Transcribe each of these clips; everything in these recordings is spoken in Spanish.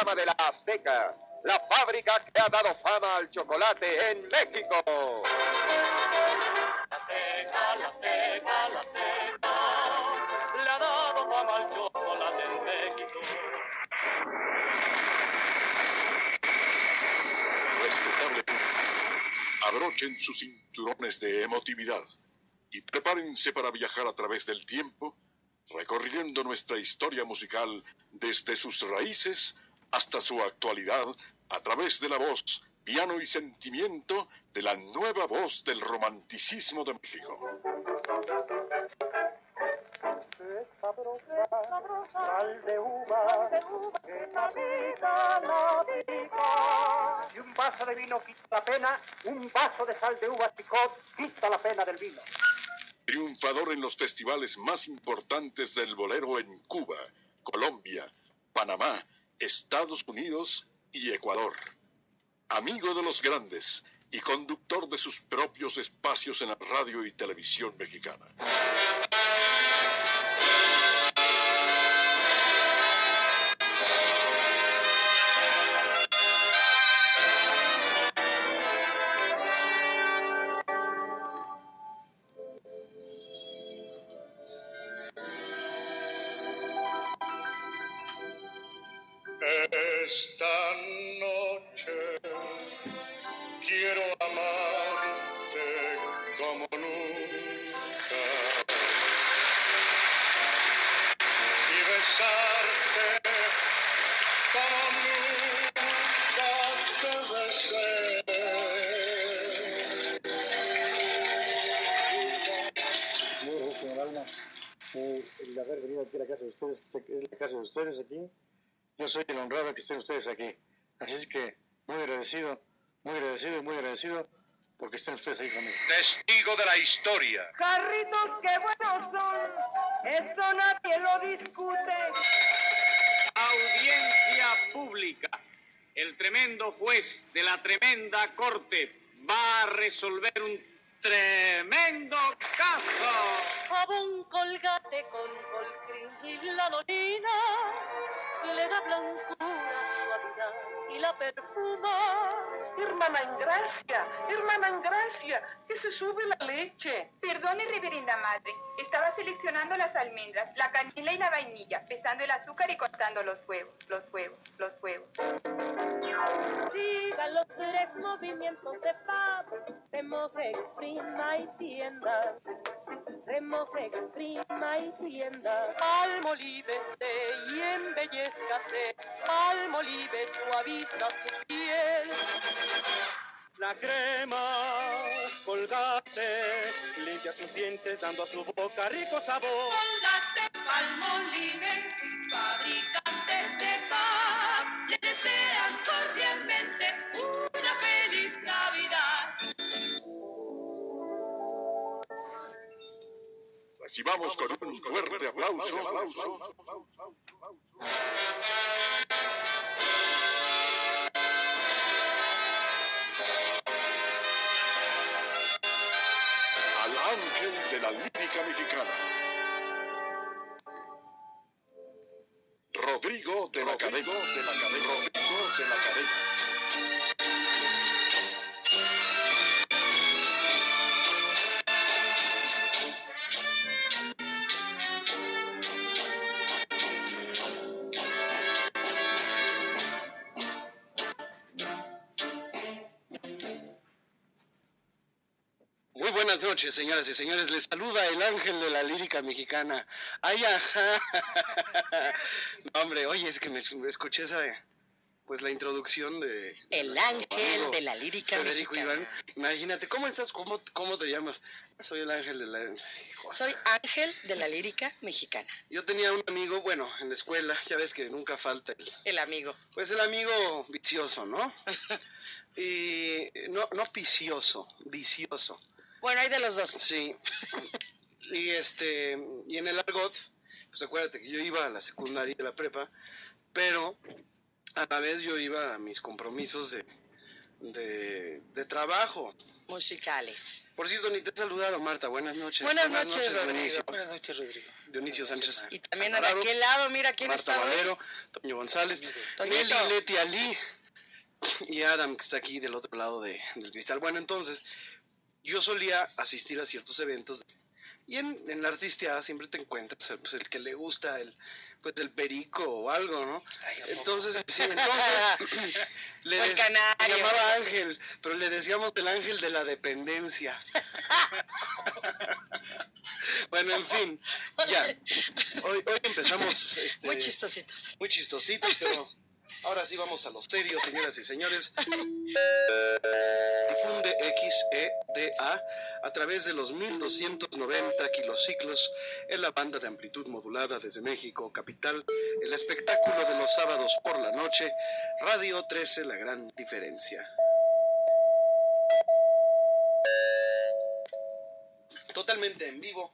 Programa de la Azteca, la fábrica que ha dado fama al chocolate en México. La Azteca, la Azteca, la Azteca, le ha dado fama al chocolate en México. Respetable público, abrochen sus cinturones de emotividad y prepárense para viajar a través del tiempo, recorriendo nuestra historia musical desde sus raíces hasta su actualidad a través de la voz, piano y sentimiento de la nueva voz del romanticismo de México. Si un vaso de vino quita la pena, un vaso de sal de uva picot quita la pena del vino. Triunfador en los festivales más importantes del bolero en Cuba, Colombia, Panamá, Estados Unidos y Ecuador. Amigo de los grandes y conductor de sus propios espacios en la radio y televisión mexicana. Aquí. Yo soy el honrado que estén ustedes aquí. Así es que muy agradecido, muy agradecido muy agradecido porque estén ustedes ahí conmigo. Testigo de la historia. Carritos, qué buenos son. Eso nadie lo discute. Audiencia pública. El tremendo juez de la tremenda corte va a resolver un tremendo caso. Jabón colgate con colcrin y lanolina le da blancura, suavidad y la perfuma. Hermana Ingracia, hermana Ingracia, que se sube la leche. Perdone, reverenda madre. Estaba seleccionando las almendras, la canela y la vainilla, pesando el azúcar y cortando los huevos, los huevos, los huevos. Siga los tres movimientos de Fab, remoje, exprima y tienda. Remoje, exprima y tienda. Almolívese y embellezcase. Almolive suaviza su piel. La crema colgate limpia sus dientes dando a su boca rico sabor. Colgate, Palmolive, fabricantes de paz, le desean cordialmente una feliz Navidad. Recibamos con un fuerte aplauso al mexicana. Rodrigo de la Cadena. de la Cadena. Rodrigo de la Cadena. Noches, señoras y señores. Les saluda el ángel de la lírica mexicana. Ay, ajá. No, hombre, oye, es que me, escuché esa pues la introducción de... El ángel de la lírica Federico mexicana. Iván. Imagínate, ¿cómo estás? ¿Cómo, ¿Cómo te llamas? Soy el ángel de la... Soy ángel de la lírica mexicana. Yo tenía un amigo, bueno, en la escuela, ya ves que nunca falta el... El amigo. Pues el amigo vicioso, ¿no? Y no, no vicioso, vicioso. Bueno, hay de los dos. Sí. Y este, y en el argot, pues acuérdate que yo iba a la secundaria y a la prepa, pero a la vez yo iba a mis compromisos de, de, de trabajo. Musicales. Por cierto, ni te he saludado, Marta. Buenas noches. Buenas noches, Rodrigo. Dionisio. Buenas noches, Rodrigo. Dionisio Sánchez. Y también de Alvarado, aquel lado, mira quién Marta está hoy. Valero, Toño González. Nelly Leti Ali y Adam, que está aquí del otro lado de- del cristal. Bueno, entonces, yo solía asistir a ciertos eventos y en, en la artisteada siempre te encuentras pues, el que le gusta el, pues, el perico o algo, ¿no? Entonces, sí, entonces le canario, llamaba. Ángel, pero le decíamos el ángel de la dependencia. bueno, en fin, ya. Hoy, hoy empezamos este, Muy chistositos. muy chistositos, pero ahora sí vamos a lo serio, señoras y señores. Difunde XEDA a través de los 1290 kilociclos en la banda de amplitud modulada desde México, capital, el espectáculo de los sábados por la noche, Radio 13, la gran diferencia. Totalmente en vivo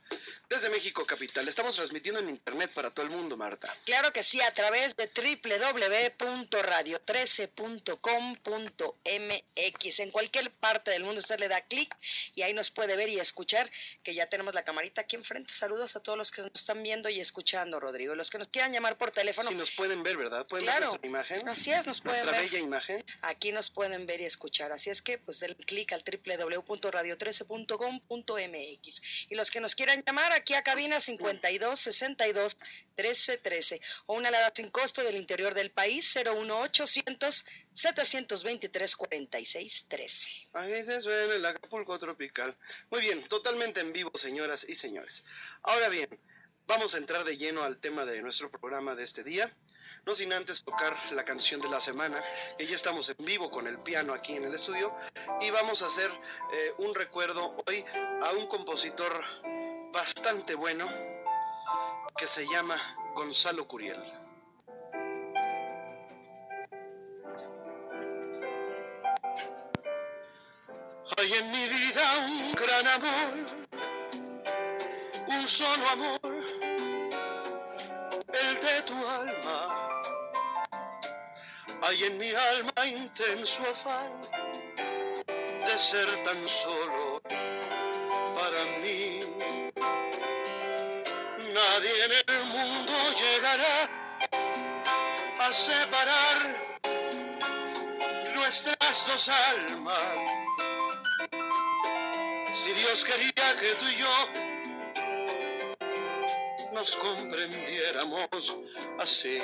desde México, capital. Estamos transmitiendo en internet para todo el mundo, Marta. Claro que sí, a través de www.radio13.com.mx. En cualquier parte del mundo usted le da clic y ahí nos puede ver y escuchar, que ya tenemos la camarita aquí enfrente. Saludos a todos los que nos están viendo y escuchando, Rodrigo. Los que nos quieran llamar por teléfono. Si nos pueden ver, ¿verdad? ¿Pueden ver Claro. nuestra imagen? Así es, nos pueden Nuestra ver. bella imagen. Aquí nos pueden ver y escuchar. Así es que, pues, denle clic al www.radio13.com.mx. Y los que nos quieran llamar aquí a cabina 52 62 13 13 o una alada sin costo del interior del país 01800 723 46 13. Ahí se suena el Acapulco tropical. Muy bien, totalmente en vivo, señoras y señores. Ahora bien, vamos a entrar de lleno al tema de nuestro programa de este día. No sin antes tocar la canción de la semana, que ya estamos en vivo con el piano aquí en el estudio. Y vamos a hacer eh, un recuerdo hoy a un compositor bastante bueno que se llama Gonzalo Curiel. Hay en mi vida un gran amor, un solo amor, el de tu alma. Hay en mi alma intenso afán de ser tan solo para mí. Nadie en el mundo llegará a separar nuestras dos almas. Si Dios quería que tú y yo nos comprendiéramos así,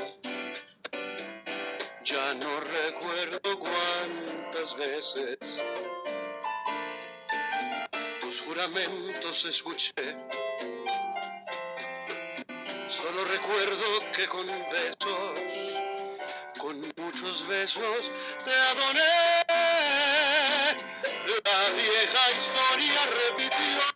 ya no recuerdo cuántas veces tus juramentos escuché. Solo recuerdo que con besos, con muchos besos, te adoré. La vieja historia repitió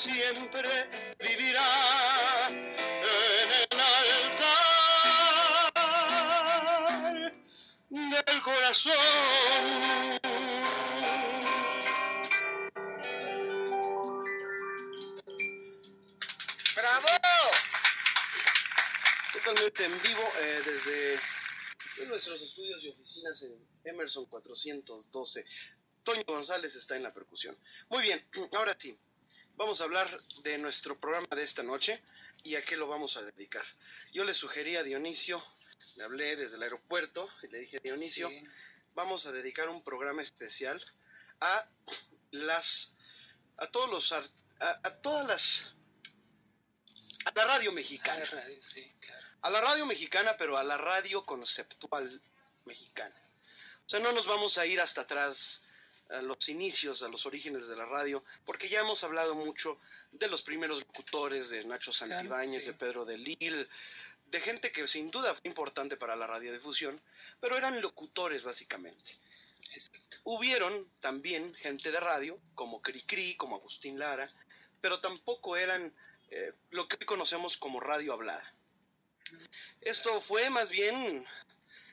siempre vivirá en el altar del corazón. ¡Bravo! Totalmente en vivo eh, desde pues, nuestros estudios y oficinas en Emerson 412. Toño González está en la percusión. Muy bien, ahora sí, vamos a hablar de nuestro programa de esta noche y a qué lo vamos a dedicar. Yo le sugerí a Dionisio, le hablé desde el aeropuerto y le dije, Dionisio, Sí. vamos a dedicar un programa especial a las, a todos los, a, a todas las, a la radio mexicana. Sí, claro. A la radio mexicana, pero a la radio conceptual mexicana. O sea, no nos vamos a ir hasta atrás, a los inicios, a los orígenes de la radio, porque ya hemos hablado mucho de los primeros locutores, de Nacho Santibáñez, sí. de Pedro de Lille, de gente que sin duda fue importante para la radiodifusión, pero eran locutores básicamente. Hubieron también gente de radio, como Cricri, como Agustín Lara, pero tampoco eran eh, lo que hoy conocemos como radio hablada. Esto fue más bien,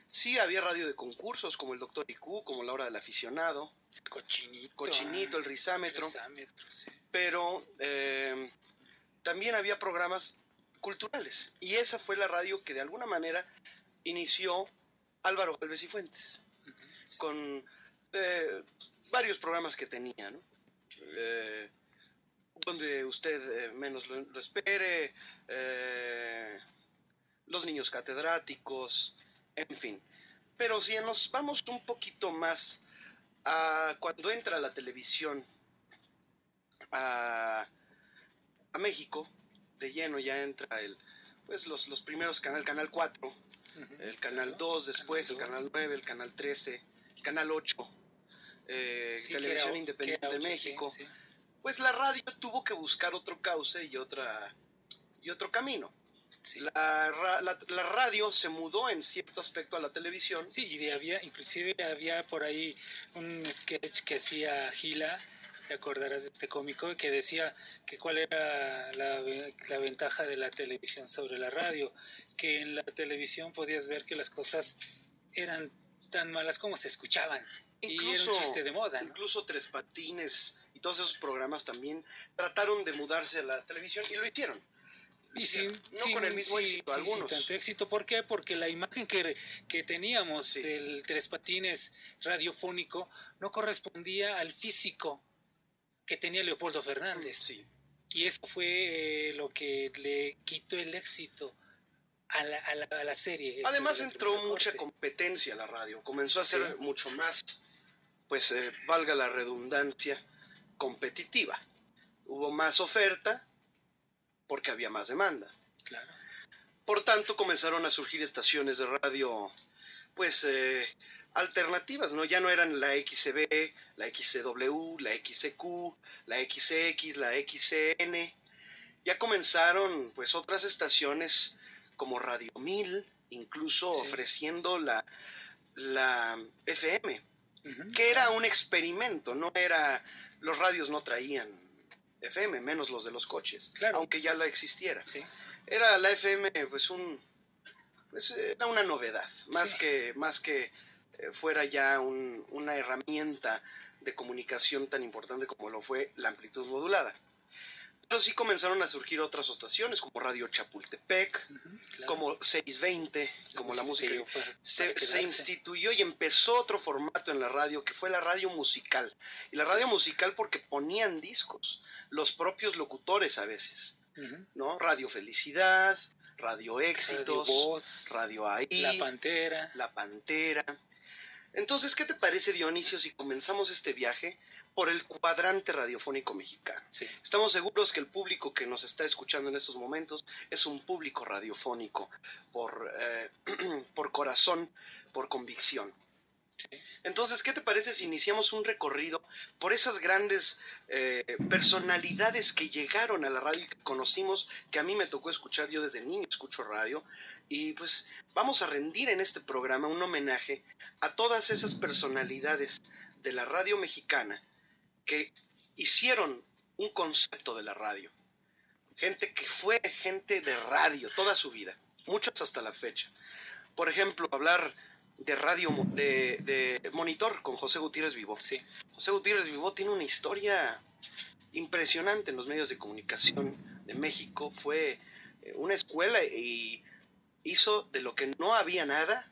sí había radio de concursos como el Doctor IQ, como la hora del aficionado, Cochinito. Cochinito, el risámetro, Rizámetro, sí. pero eh, también había programas culturales. Y esa fue la radio que de alguna manera inició Álvaro Galvez y Fuentes, con eh, varios programas que tenía, ¿no? Eh, donde usted menos lo, lo espere, los niños catedráticos, en fin. Pero si nos vamos un poquito más a cuando entra la televisión a, a México, de lleno ya entra el, pues los, los primeros canales, Canal 4, el Canal 2 después, el Canal 9, el Canal 13, el Canal 8, eh, Sí, Televisión era- Independiente de sí, México, sí. pues la radio tuvo que buscar otro cauce y otra y otro camino. La, ra- la- la radio se mudó en cierto aspecto a la televisión. Sí, y había, inclusive había por ahí un sketch que hacía Gila, te acordarás de este cómico, que decía que cuál era la, ve- la ventaja de la televisión sobre la radio, que en la televisión podías ver que las cosas eran tan malas como se escuchaban. y era Incluso, un chiste de moda. ¿no? incluso Tres Patines y todos esos programas también trataron de mudarse a la televisión y lo hicieron. Y sin, no sin- con el mismo sí, éxito, sí, algunos. tanto éxito. ¿Por qué? Porque la imagen que, que teníamos del Tres Patines radiofónico no correspondía al físico que tenía Leopoldo Fernández. Y eso fue eh, lo que le quitó el éxito a la, a la, a la serie. Además entró mucha competencia a la radio, comenzó a ser Sí. mucho más, pues eh, valga la redundancia, competitiva. Hubo más oferta porque había más demanda. Claro. Por tanto, comenzaron a surgir estaciones de radio, pues, eh, alternativas, ¿no? Ya no eran la XCB, la XCW, la XCQ, la XX, la XCN. Ya comenzaron, pues, otras estaciones como Radio 1000, incluso Sí. ofreciendo la, la FM, que era un experimento, no era, los radios no traían FM, menos los de los coches, aunque ya la existiera. Era la FM, pues un, pues era una novedad, más que, más que eh, fuera ya un- una herramienta de comunicación tan importante como lo fue la amplitud modulada. Pero sí comenzaron a surgir otras estaciones como Radio Chapultepec, como 620, como la música. para- Se, para se quedarse. instituyó y empezó otro formato en la radio que fue la radio musical. Y la radio musical porque ponían discos, los propios locutores a veces. ¿no? Radio Felicidad, Radio Éxitos, Radio Voz, Radio Ahí, La Pantera. La Pantera. Entonces, ¿qué te parece, Dionisio, si comenzamos este viaje por el cuadrante radiofónico mexicano? Estamos seguros que el público que nos está escuchando en estos momentos es un público radiofónico por, eh, por corazón, por convicción. Entonces, ¿qué te parece si iniciamos un recorrido por esas grandes eh, personalidades que llegaron a la radio y que conocimos, que a mí me tocó escuchar, yo desde niño escucho radio, y pues vamos a rendir en este programa un homenaje a todas esas personalidades de la radio mexicana que hicieron un concepto de la radio. Gente que fue gente de radio toda su vida, muchos hasta la fecha. Por ejemplo, hablar de radio, de, de monitor con José Gutiérrez Vivó. José Gutiérrez Vivó tiene una historia impresionante en los medios de comunicación de México. Fue eh, una escuela y hizo de lo que no había nada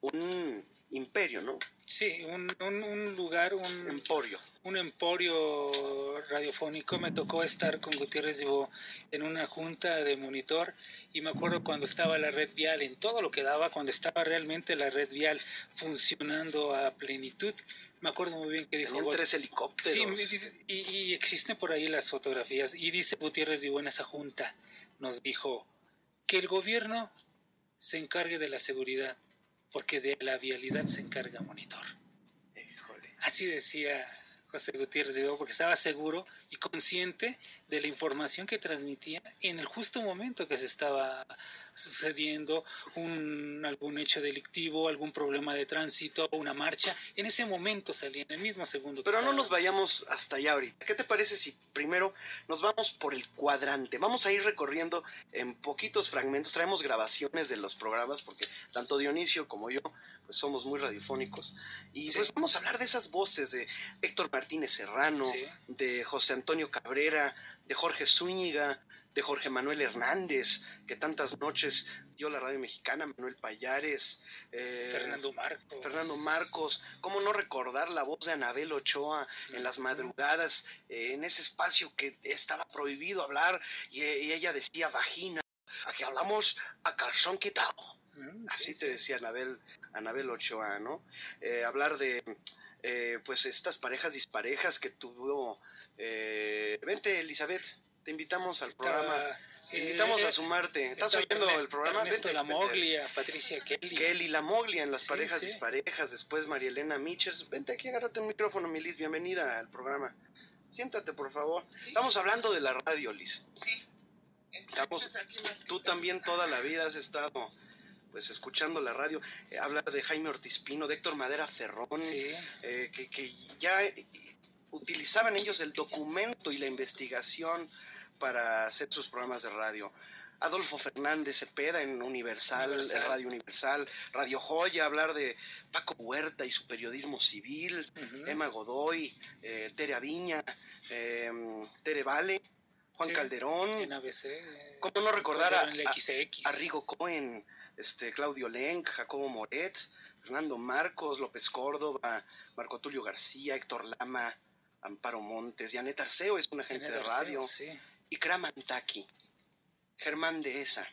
un imperio, ¿no? Sí, un, un- un lugar, un emporio. Un emporio radiofónico. Me tocó estar con Gutiérrez Dibó en una junta de monitor y me acuerdo cuando estaba la red vial en todo lo que daba, cuando estaba realmente la red vial funcionando a plenitud. Me acuerdo muy bien que dijo... Tenían "Gut- tres helicópteros. Sí, y, y existen por ahí las fotografías. Y dice Gutiérrez Dibó en esa junta, nos dijo que el gobierno se encargue de la seguridad, porque de la vialidad se encarga Monitor. Así decía José Gutiérrez porque estaba seguro y consciente de la información que transmitía en el justo momento que se estaba sucediendo un, algún hecho delictivo, algún problema de tránsito, una marcha. En ese momento salía, en el mismo segundo. que Pero no nos vayamos hasta allá ahorita. ¿Qué te parece si primero nos vamos por el cuadrante? Vamos a ir recorriendo en poquitos fragmentos. Traemos grabaciones de los programas porque tanto Dionisio como yo pues somos muy radiofónicos. Y pues vamos a hablar de esas voces de Héctor Martínez Serrano, de José Antonio Cabrera, de Jorge Zúñiga, de Jorge Manuel Hernández, que tantas noches dio la radio mexicana, Manuel Payares, eh, Fernando Marcos. Fernando Marcos, cómo no recordar la voz de Anabel Ochoa en las madrugadas, eh, en ese espacio que estaba prohibido hablar y, y ella decía vagina, aquí hablamos a calzón quitado. Así te decía Anabel, Anabel Ochoa, ¿no? Eh, hablar de, eh, pues, estas parejas disparejas que tuvo... eh, vente, Elizabeth, te invitamos al programa. Te eh, invitamos a sumarte. ¿Estás está oyendo el programa? Ernesto Vente, vente. Lamoglia, Patricia Kelly. Kelly Lamoglia en las Sí, parejas sí. disparejas, después María Elena Michers. Vente aquí, agárrate el micrófono, mi Liz, bienvenida al programa. Siéntate, por favor. Estamos hablando de la radio, Liz. Sí. Estamos- tú también toda la vida has estado pues escuchando la radio, eh, hablar de Jaime Ortiz Pino, de Héctor Madera Ferrón, eh, que, que ya utilizaban ellos el documento y la investigación para hacer sus programas de radio. Adolfo Fernández Cepeda en Universal, Radio Universal, Radio Joya, hablar de Paco Huerta y su periodismo civil, Emma Godoy, eh, Tere Aviña, eh, Tere Vale, Juan Sí, Calderón. En ABC. eh, ¿Cómo no recordar a, a- XX. a Rigo Cohen, este, Claudio Lenk, Jacobo Moret, Fernando Marcos, López Córdoba, Marco Tulio García, Héctor Lama, Amparo Montes, Janet Arceo es un agente Janet de Arceo, radio, sí. y Kramantaki, Germán Dehesa.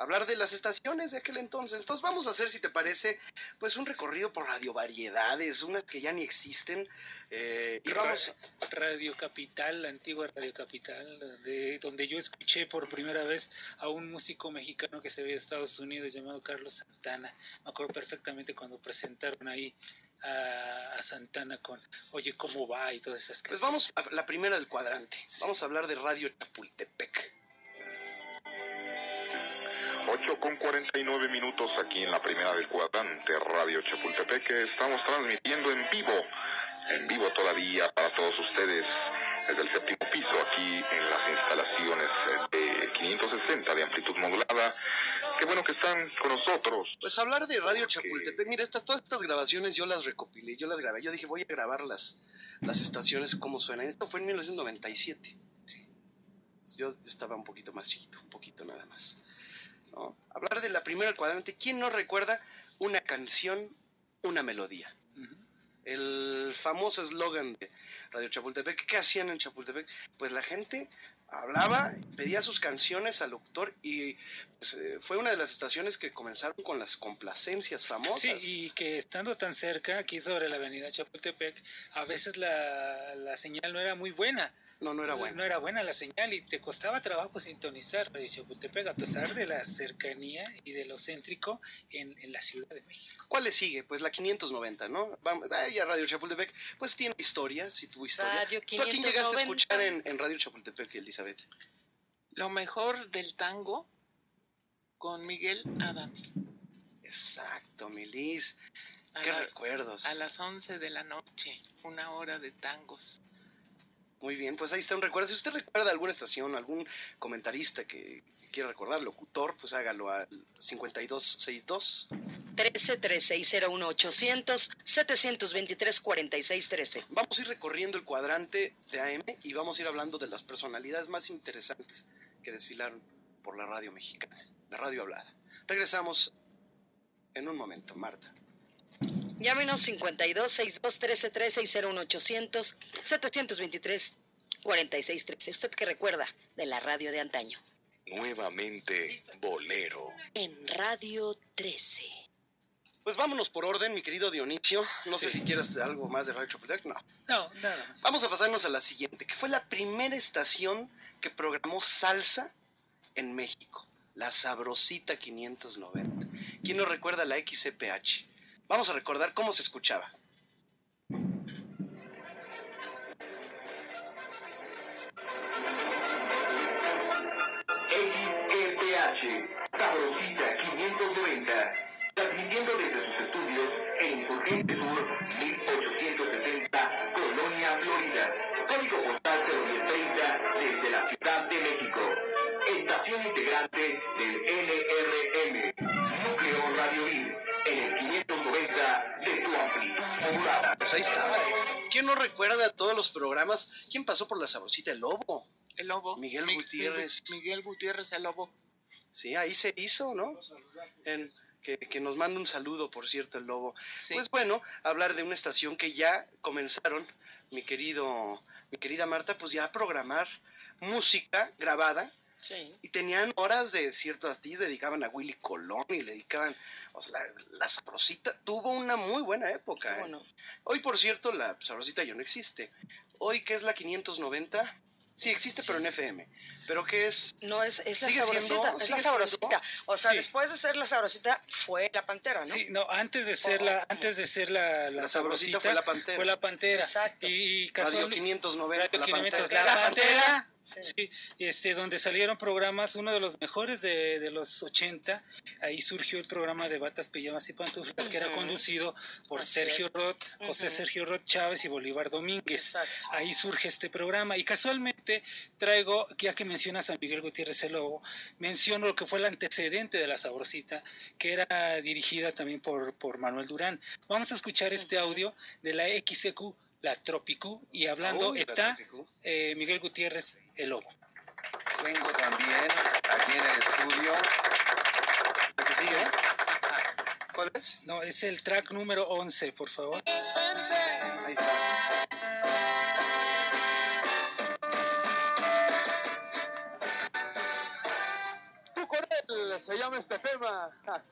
Hablar de las estaciones de aquel entonces. Entonces vamos a hacer, si te parece, pues un recorrido por radiovariedades, unas que ya ni existen. eh, y vamos, Radio Capital, la antigua Radio Capital, de, donde yo escuché por primera vez a un músico mexicano que se ve de Estados Unidos llamado Carlos Santana. Me acuerdo perfectamente cuando presentaron ahí a, a Santana con Oye, ¿cómo va? y todas esas pues canciones. vamos a la primera del cuadrante. Vamos a hablar de Radio Chapultepec. 8 con 49 minutos aquí en la primera del cuadrante Radio Chapultepec. que Estamos transmitiendo en vivo, en vivo todavía para todos ustedes desde el séptimo piso aquí en las instalaciones de 560 de amplitud modulada. Qué bueno que están con nosotros. Pues hablar de Radio Chapultepec, mira, estas, todas estas grabaciones yo las recopilé, yo las grabé. Yo dije, voy a grabar las, las estaciones como suenan. Esto fue en 1997. Yo, yo estaba un poquito más chiquito, un poquito nada más. ¿no? Hablar de la primera cuadrante, ¿quién no recuerda una canción, una melodía? El famoso eslogan de Radio Chapultepec, ¿qué hacían en Chapultepec? Pues la gente hablaba, pedía sus canciones al locutor y pues, eh, fue una de las estaciones que comenzaron con las complacencias famosas. Sí, y que estando tan cerca, aquí sobre la avenida Chapultepec, a veces la, la señal no era muy buena. No, no era buena. No era buena la señal y te costaba trabajo sintonizar Radio Chapultepec a pesar de la cercanía y de lo céntrico en, en la Ciudad de México. ¿Cuál le sigue? Pues la 590, ¿no? Vamos, vaya Radio Chapultepec, pues tiene historia, si tuvo historia. Radio ¿Tú a quién llegaste a 590? escuchar en, en Radio Chapultepec, Elizabeth? Lo mejor del tango con Miguel Adams. Exacto, Milis. A Qué las- recuerdos. A las 11 de la noche, una hora de tangos. Muy bien, pues ahí está un recuerdo. Si usted recuerda alguna estación, algún comentarista que quiera recordar, locutor, pues hágalo al 5262. 1313 y 01800 723 4613. Vamos a ir recorriendo el cuadrante de AM y vamos a ir hablando de las personalidades más interesantes que desfilaron por la radio mexicana, la radio hablada. Regresamos en un momento, Marta. Llámenos 52 62 13 13 y 01800 723 4613. ¿Usted qué recuerda de la radio de antaño? Nuevamente, Bolero. En Radio 13. Pues vámonos por orden, mi querido Dionisio. No sé si quieras algo más de Radio Chapultepec. No. No, nada más. Vamos a pasarnos a la siguiente, que fue la primera estación que programó salsa en México. La Sabrosita 590. ¿Quién nos recuerda la XCPH? Vamos a recordar cómo se escuchaba. XFH, Sabrosita 590, transmitiendo desde sus estudios en Insurgente Sur Pues ahí estaba. ¿Quién no recuerda todos los programas? ¿Quién pasó por la sabrosita? El lobo. El lobo. Miguel Mi- Gutiérrez. Miguel Gutiérrez, el lobo. Sí, ahí se hizo, ¿no? En- que, que nos manda un saludo, por cierto, el lobo. Pues bueno, hablar de una estación que ya comenzaron, mi querido, mi querida Marta, pues ya a programar música grabada. Sí. Y tenían horas de ciertos artistas, dedicaban a Willy Colón y le dedicaban, o sea, la, la sabrosita tuvo una muy buena época. ¿eh? Hoy, por cierto, la sabrosita ya no existe. Hoy, ¿qué es la 590? Sí, existe, pero en FM. ¿Pero qué es? No, es, es la Sigue sabrosita, siendo- es la sabrosita. siendo- O sea, Sí. después de ser la sabrosita, fue la pantera, ¿no? Sí, no, antes de ser la, antes de ser la, la, La sabrosita sabrosita, fue la Pantera. Fue la pantera. Exacto. Y Radio casual- 590, Radio la 590, Pantera. la La pantera. Pantera. Sí, este, donde salieron programas, uno de los mejores de, de los 80, ahí surgió el programa de Batas, Pijamas y Pantuflas, que era conducido por Así Sergio es. Roth, José Ujú. Sergio Roth Chávez y Bolívar Domínguez. Exacto. Ahí surge este programa y casualmente traigo, ya que mencionas a Miguel Gutiérrez el Lobo, menciono lo que fue el antecedente de La Sabrosita, que era dirigida también por, por Manuel Durán. Vamos a escuchar este audio de la XQ, la Tropicú, y hablando Uy, está eh, Miguel Gutiérrez el Lobo. Tengo también aquí en el estudio. ¿La que sigue? ¿Cuál es? No, es el track número 11, por favor. Ahí está. Se llama este tema.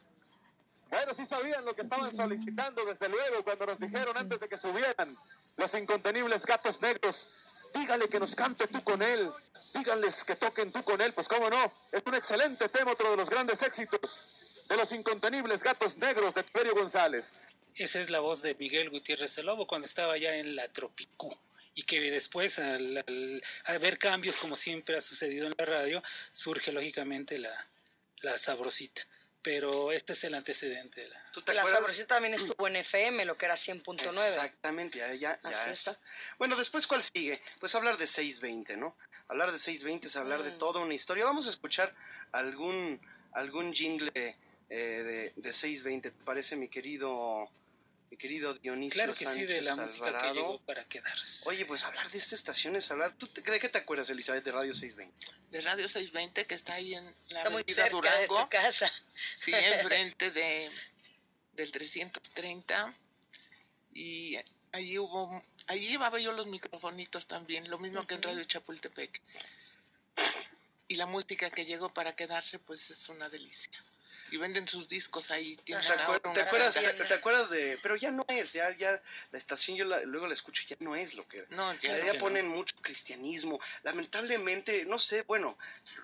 Bueno, sí sabían lo que estaban solicitando, desde luego, cuando nos dijeron antes de que subieran los incontenibles gatos negros. Dígale que nos cante tú con él. Díganles que toquen tú con él. Pues cómo no, es un excelente tema, otro de los grandes éxitos de los incontenibles gatos negros de Ferio González. Esa es la voz de Miguel Gutiérrez el Lobo cuando estaba ya en la Tropicú. Y que después, al, al- al ver cambios, como siempre ha sucedido en la radio, surge lógicamente la, la sabrosita. Pero este es el antecedente de la. ¿Tú te La acuerdas? sabrosita también estuvo en FM, lo que era 100.9. Exactamente, ya, ya, ya Así es. está. Bueno, después, ¿cuál sigue? Pues hablar de 620, ¿no? Hablar de 620 es hablar de Mm. toda una historia. Vamos a escuchar algún, algún jingle eh, de, de 620, ¿te parece, mi querido, mi querido Dionisio Claro que sí, Sánchez de la música que llegó para quedarse. Oye, pues hablar de esta estación es hablar... ¿Tú te- ¿De qué te acuerdas, Elizabeth, de Radio 620? De Radio 620, que está ahí en la Está muy cerca Durango. de tu casa. Sí, enfrente de, del 330. Y allí hubo, allí llevaba yo los microfonitos también, lo mismo que en Radio Chapultepec. Y la música que llegó para quedarse, pues es una delicia. Y venden sus discos ahí. Tienen ¿Te, acuer- te acuerdas, te, acuerdas de.? Pero ya no es, ya, ya la estación, yo la- luego la escucho, ya no es lo que era. No, ya Ya, no. ya Ya ponen mucho cristianismo. Lamentablemente, no sé, bueno,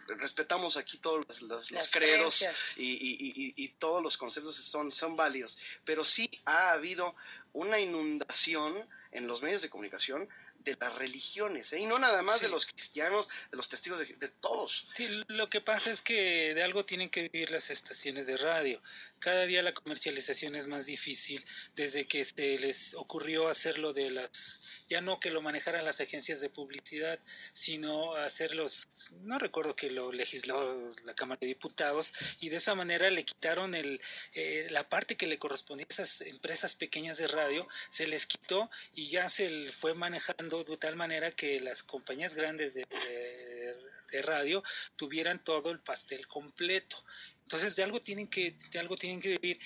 respetamos aquí todos los, los- credos y- y- y- y todos los conceptos son, son válidos, pero sí ha habido una inundación en los medios de comunicación de las religiones, ¿eh? y no nada más de los cristianos, de los testigos de, de todos. Sí, lo que pasa es que de algo tienen que vivir las estaciones de radio. Cada día la comercialización es más difícil desde que se les ocurrió hacerlo de las, ya no que lo manejaran las agencias de publicidad, sino hacerlos, no recuerdo que lo legisló la Cámara de Diputados y de esa manera le quitaron el, eh, la parte que le correspondía a esas empresas pequeñas de radio, se les quitó y ya se fue manejando de tal manera que las compañías grandes de- de- de radio tuvieran todo el pastel completo. Entonces de algo tienen que, de algo tienen que vivir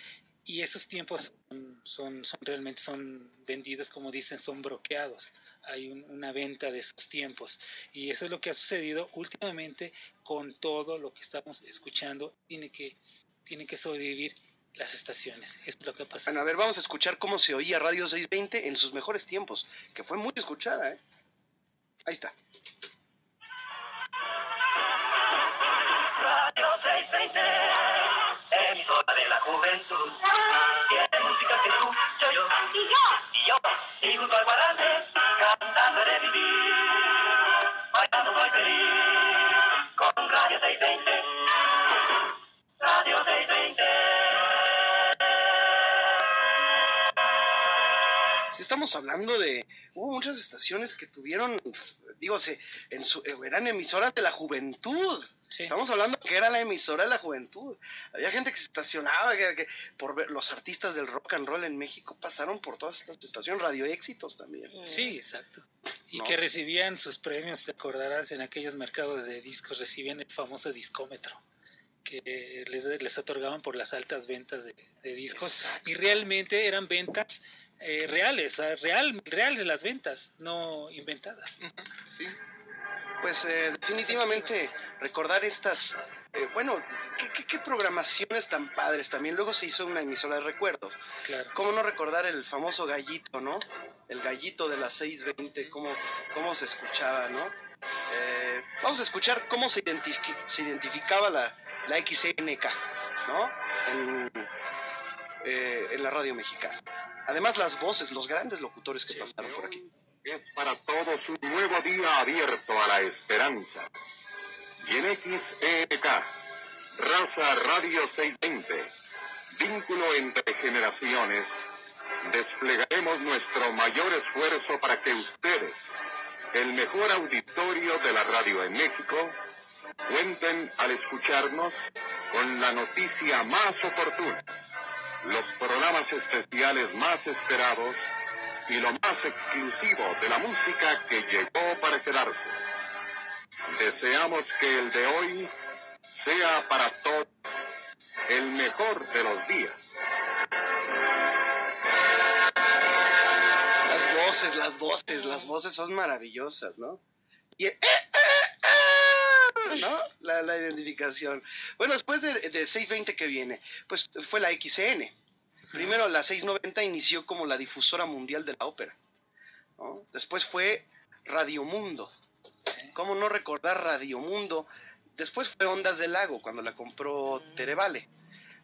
y esos tiempos son, son, son realmente son vendidos, como dicen, son bloqueados. Hay un- una venta de esos tiempos y eso es lo que ha sucedido últimamente con todo lo que estamos escuchando. Tiene que, tiene que sobrevivir las estaciones. Eso es lo que ha pasado. Bueno, a ver, vamos a escuchar cómo se oía Radio 620 en sus mejores tiempos, que fue muy escuchada, ¿eh? Ahí está. Radio 620, emisora de la juventud. Tiene música que tú, yo, yo, y yo, y yo, y junto al cuadrante, cantando de vivir, bailando muy feliz, con Radio 620, Radio 620. Si estamos hablando de, hubo muchas estaciones que tuvieron, digo, se, en su, eran emisoras de la juventud Estamos hablando que era la emisora de la juventud. Había gente que se estacionaba, que, que por ver, los artistas del rock and roll en México pasaron por todas estas estaciones, radio éxitos también. Sí, exacto. Y No. que recibían sus premios, te acordarás, en aquellos mercados de discos, recibían el famoso discómetro que les, les otorgaban por las altas ventas de, de discos y realmente eran ventas eh, reales, real, reales las ventas, no inventadas. Sí. Pues eh, definitivamente recordar estas, eh, bueno, ¿qué, qué, qué programaciones tan padres también. Luego se hizo una emisora de recuerdos. Claro. ¿Cómo no recordar el famoso gallito, no? El gallito de las 6.20, cómo, cómo se escuchaba, ¿no? Eh, vamos a escuchar cómo se, identifi- se identificaba la, la XNK, ¿no? En, en la radio mexicana. Además las voces, los grandes locutores que pasaron por aquí. Es para todos un nuevo día abierto a la esperanza. Y en XEK, Raza Radio 620, vínculo entre generaciones, desplegaremos nuestro mayor esfuerzo para que ustedes, el mejor auditorio de la radio en México, cuenten al escucharnos con la noticia más oportuna, los programas especiales más esperados y lo más exclusivo de la música que llegó para quedarse. Deseamos que el de hoy sea para todos el mejor de los días. Las voces, las voces, las voces son maravillosas, ¿no? Y el, eh, eh, eh, ¿no? La, la identificación. Bueno, después de, de 620 que viene, pues fue la XN. Primero la 690 inició como la difusora mundial de la ópera. ¿no? Después fue Radio Mundo. ¿Cómo no recordar Radio Mundo? Después fue Ondas del Lago, cuando la compró Terevale.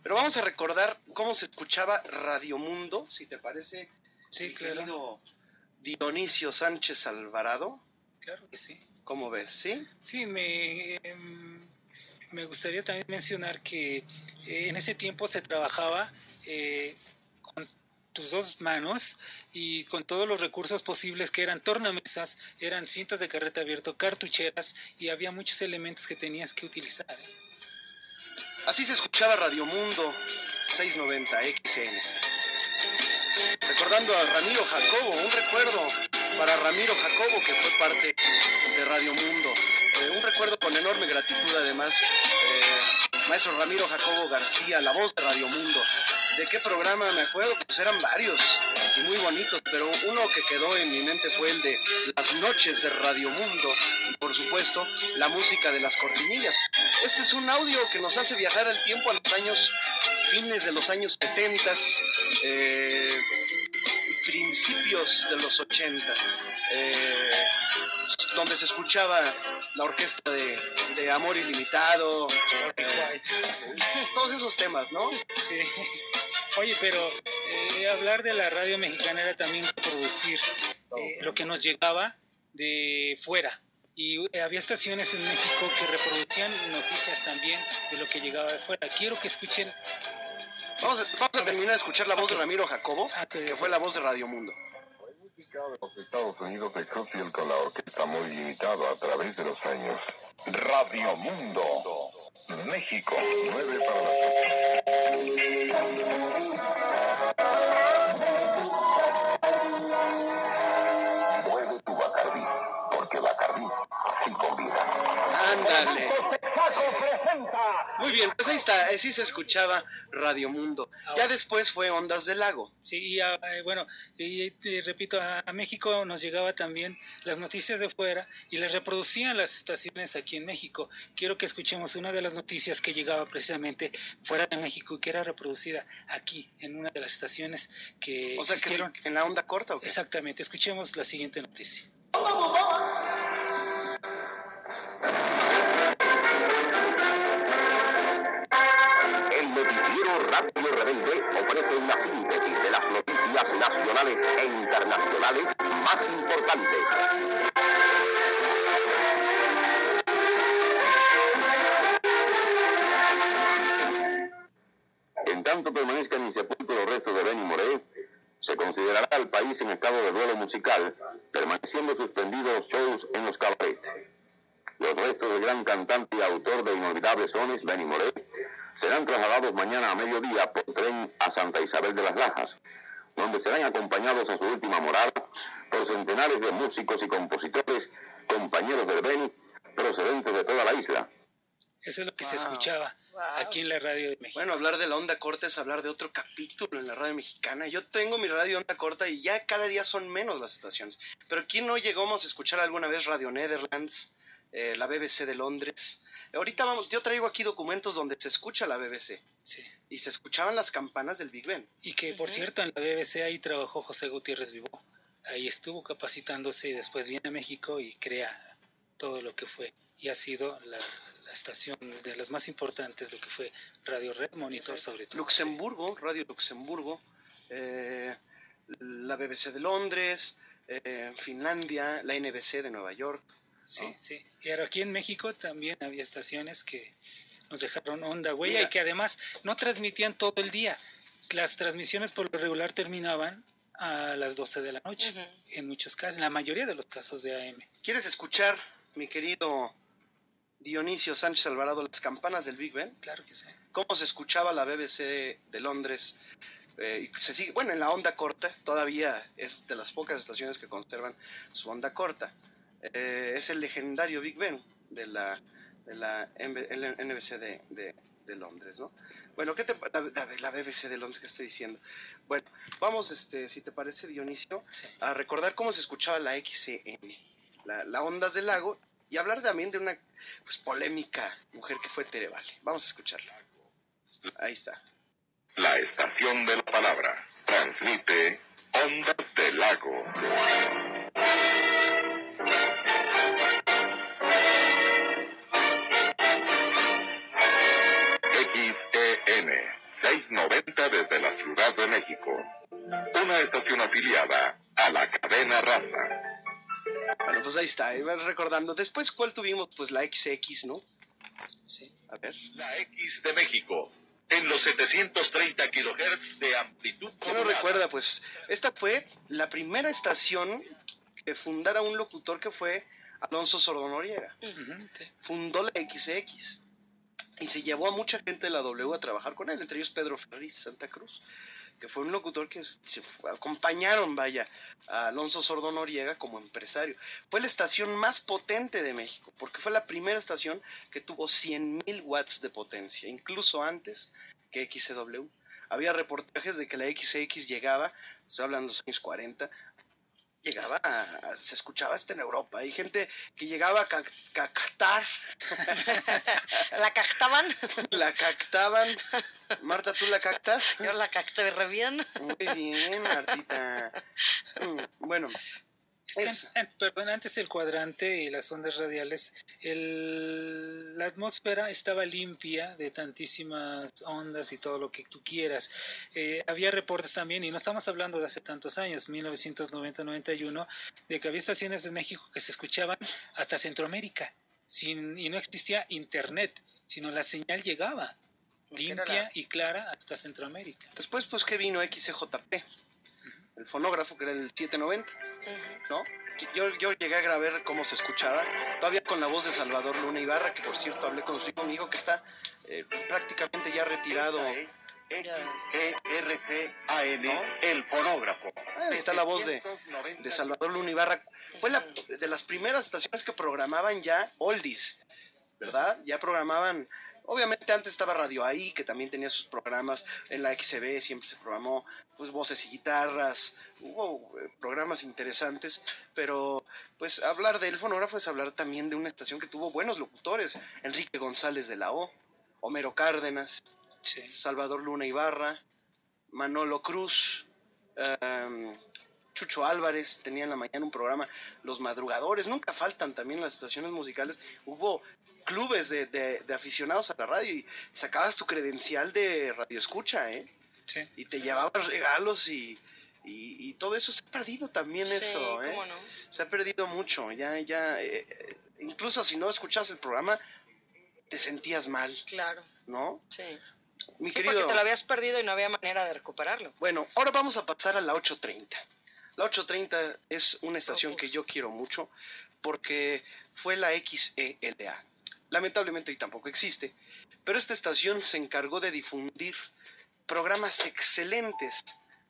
Pero vamos a recordar cómo se escuchaba Radio Mundo, si te parece, Sí, mi claro. querido Dionisio Sánchez Alvarado. Claro que sí. ¿Cómo ves? ¿Sí? Sí, me, em, me gustaría también mencionar que eh, en ese tiempo se trabajaba eh, con tus dos manos y con todos los recursos posibles que eran tornamesas, eran cintas de carrete abierto, cartucheras y había muchos elementos que tenías que utilizar. Así se escuchaba Radio Mundo 690 XN. Recordando a Ramiro Jacobo, un recuerdo para Ramiro Jacobo que fue parte de Radio Mundo. Eh, un recuerdo con enorme gratitud además. eh, maestro Ramiro Jacobo García, la voz de Radio Mundo. ¿De qué programa me acuerdo? Pues eran varios y muy bonitos, pero uno que quedó en mi mente fue el de Las noches de Radio Mundo y por supuesto la música de las cortinillas. Este es un audio que nos hace viajar al tiempo a los años, fines de los años 70, eh, principios de los 80, eh, donde se escuchaba la orquesta de, de Amor Ilimitado, eh, todos esos temas, ¿no? Sí. Oye, pero eh, hablar de la radio mexicana era también producir eh, lo que nos llegaba de fuera. Y eh, había estaciones en México que reproducían noticias también de lo que llegaba de fuera. Quiero que escuchen. Vamos a, vamos a terminar de escuchar la voz de Ramiro Jacobo, que fue la voz de Radio Mundo. de los Estados Unidos de Crosfield con la orquesta muy limitado a través de los años. Radio Mundo. México, 9 para las ocho. Mueve tu Bacardí, porque Bacardí sí convida. Ándale. Muy bien, pues ahí está, así se escuchaba Radio Mundo. Ya después fue Ondas del Lago. Sí, y ah, eh, bueno, y repito, a, a México nos llegaba también las noticias de fuera y las reproducían las estaciones aquí en México. Quiero que escuchemos una de las noticias que llegaba precisamente fuera de México y que era reproducida aquí en una de las estaciones que O sea, que en la onda corta. ¿o qué? Exactamente, escuchemos la siguiente noticia. El Radio Rebelde ofrece una síntesis de las noticias nacionales e internacionales más importantes. En tanto permanezcan insepultos los restos de Benny Moré, Se considerará al país en estado de duelo musical, permaneciendo suspendidos shows en los cabarets. Los restos del gran cantante y autor de inolvidables sones, Benny Moret, es hablar de otro capítulo en la radio mexicana. Yo tengo mi radio onda corta y ya cada día son menos las estaciones. Pero ¿quién no llegamos a escuchar alguna vez Radio Netherlands, eh, la BBC de Londres? Ahorita vamos, yo traigo aquí documentos donde se escucha la BBC. Sí. Y se escuchaban las campanas del Big Ben. Y que, por cierto, en la BBC ahí trabajó José Gutiérrez Vivó. Ahí estuvo capacitándose y después viene a México y crea todo lo que fue. Y ha sido la estación de las más importantes, lo que fue Radio Red Monitor sobre todo. Luxemburgo, Radio Luxemburgo, eh, la BBC de Londres, eh, Finlandia, la NBC de Nueva York. Sí, sí. Y ahora aquí en México también había estaciones que nos dejaron onda huella y que además no transmitían todo el día. Las transmisiones por lo regular terminaban a las 12 de la noche, en muchos casos, en la mayoría de los casos de AM. ¿Quieres escuchar, mi querido Dionisio Sánchez Alvarado, las campanas del Big Ben? Claro que sí. ¿Cómo se escuchaba la BBC de Londres? Eh, y se sigue, bueno, en la onda corta, todavía es de las pocas estaciones que conservan su onda corta. Eh, es el legendario Big Ben de la, de la NBC de, de- de Londres, ¿no? Bueno, ¿qué te la, la- BBC de Londres que estoy diciendo? Bueno, vamos, este, si te parece, Dionisio, a recordar cómo se escuchaba la XCM, la, la Ondas del Lago, y hablar también de una pues, polémica mujer que fue Tere Vale. Vamos a escucharla. Ahí está. La estación de la palabra transmite Ondas del Lago. XEN 690 desde la Ciudad de México. Una estación afiliada a la cadena Raza. Bueno, pues ahí está, iba recordando. Después, ¿cuál tuvimos? Pues la XX, ¿no? Sí. A ver. La X de México, en los 730 kilohertz de amplitud ¿Quién no recuerda? Pues esta fue la primera estación que fundara un locutor que fue Alonso Sordonoriega. Fundó la XX y se llevó a mucha gente de la W a trabajar con él, entre ellos Pedro Ferriz Santa Cruz, que fue un locutor que se acompañaron, vaya, a Alonso Sordo Noriega como empresario. Fue la estación más potente de México, porque fue la primera estación que tuvo 100.000 watts de potencia, incluso antes que XCW. Había reportajes de que la XX llegaba, estoy hablando de los años 40, llegaba, se escuchaba hasta en Europa. Hay gente que llegaba a ca- captar. ¿La cactaban? La cactaban. Marta, ¿tú la cactas? Yo la cacté re bien. Muy bien, Martita. Mm, Bueno, Es que an- perdón, antes el cuadrante y las ondas radiales, el- la atmósfera estaba limpia de tantísimas ondas y todo lo que tú quieras. Eh, había reportes también, y no estamos hablando de hace tantos años, 1990-91, de que había estaciones en México que se escuchaban hasta Centroamérica, sin, y no existía internet, sino la señal llegaba limpia y clara hasta Centroamérica. después, pues, ¿qué vino XCJP? El fonógrafo, que era el 790, ¿no? Yo, yo llegué a grabar cómo se escuchaba, todavía con la voz de Salvador Luna Ibarra, que por cierto hablé con su hijo, mi hijo que está eh, prácticamente ya retirado. XERCAN, el fonógrafo. Ahí está la voz de, de Salvador Luna Ibarra. Fue la, de las primeras estaciones que programaban ya oldies, ¿verdad? Ya programaban, obviamente antes estaba Radio Ahí, que también tenía sus programas, en la XB siempre se programó, pues voces y guitarras, hubo eh, programas interesantes, pero pues hablar del fonógrafo es hablar también de una estación que tuvo buenos locutores, Enrique González de la O, Homero Cárdenas, Salvador Luna Ibarra, Manolo Cruz, em, Chucho Álvarez tenía en la mañana un programa, Los Madrugadores, nunca faltan también las estaciones musicales. Hubo clubes de, de- de aficionados a la radio y sacabas tu credencial de radio escucha, ¿eh? Y te llevabas regalos y, y- y todo eso se ha perdido también Sí, eso, ¿eh? cómo no. Se ha perdido mucho, ya, ya, eh, incluso si no escuchas el programa, te sentías mal, Claro, ¿no? sí. Mi sí, querido... porque te lo habías perdido y no había manera de recuperarlo. Bueno, ahora vamos a pasar a la 830. La 830 es una estación que yo quiero mucho porque fue la XELA. Lamentablemente hoy tampoco existe, pero esta estación se encargó de difundir programas excelentes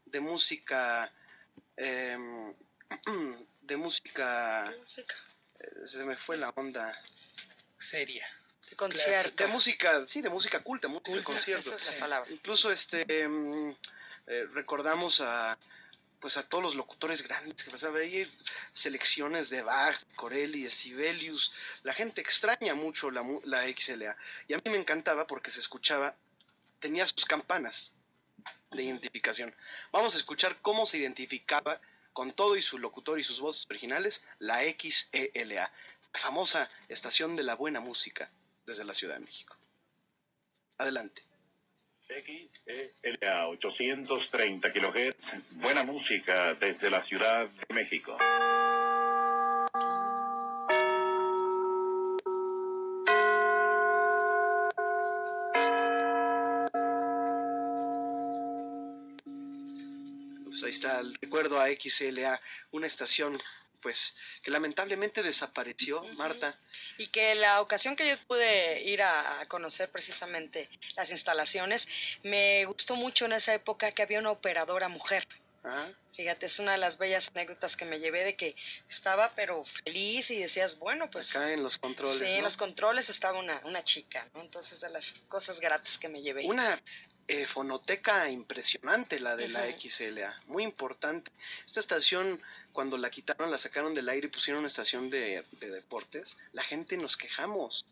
de música, em, de música, eh, se me fue la onda. Seria. De concierto. De música, sí, de música culta, música de concierto. esa es la palabra. Incluso este mm, eh, recordamos a pues a todos los locutores grandes que pasaban ahí, selecciones de Bach, Corelli, Sibelius. La gente extraña mucho la, la XLA. Y a mí me encantaba porque se escuchaba, tenía sus campanas de identificación. Vamos a escuchar cómo se identificaba con todo y su locutor y sus voces originales la XELA, la famosa estación de la buena música desde la Ciudad de México. Adelante. XELA 830 kilohertz, buena música desde la Ciudad de México. Pues ahí está el recuerdo a XLA, una estación pues que lamentablemente desapareció, Marta. Y que la ocasión que yo pude ir a, a conocer precisamente las instalaciones, me gustó mucho en esa época que había una operadora mujer. Ah, Fíjate, es una de las bellas anécdotas que me llevé de que estaba pero feliz y decías, bueno, pues... Acá en los controles. sí, ¿no? en los controles estaba una, una chica, ¿no? Entonces, de las cosas gratis que me llevé. Una eh, fonoteca impresionante la de la. XLA, muy importante. Esta estación, cuando la quitaron, la sacaron del aire y pusieron una estación de, de deportes, la gente nos quejamos.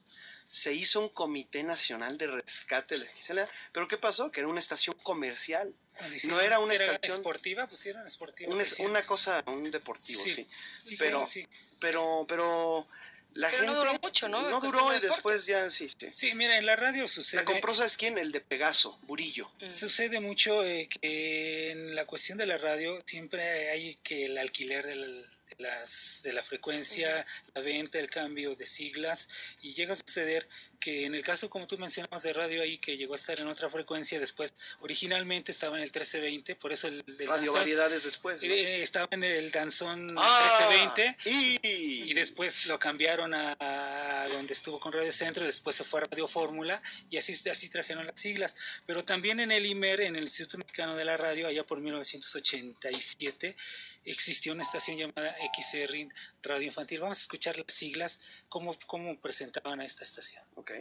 Se hizo un comité nacional de rescate de la XLA, pero ¿qué pasó? Que era una estación comercial. Cuando No era una estación, esportiva, pusieron esportiva. una, cosa, un deportivo, sí. Sí, sí, pero, sí. pero, pero la Pero no gente duró mucho, ¿no? No duró de y después ya sí, sí. Mira, en la radio sucede. La compró, ¿sabes quién? El de Pegaso, Burillo. Sucede mucho eh, que en la cuestión de la radio siempre hay que el alquiler del- de, las, de la frecuencia, la venta, el cambio de siglas y llega a suceder que en el caso como tú mencionabas de radio ahí que llegó a estar en otra frecuencia después originalmente estaba en el 1320 por eso el Radio danzón, Variedades después. ¿no? eh, estaba en el danzón Ah, 1320 y... y después lo cambiaron a, a donde estuvo con Radio Centro, después se fue a Radio Fórmula y así, así trajeron las siglas. Pero también en el IMER, en el Instituto Mexicano de la Radio, allá por 1987, existió una estación llamada XR Radio Infantil. Vamos a escuchar las siglas, cómo, cómo presentaban a esta estación. Ok.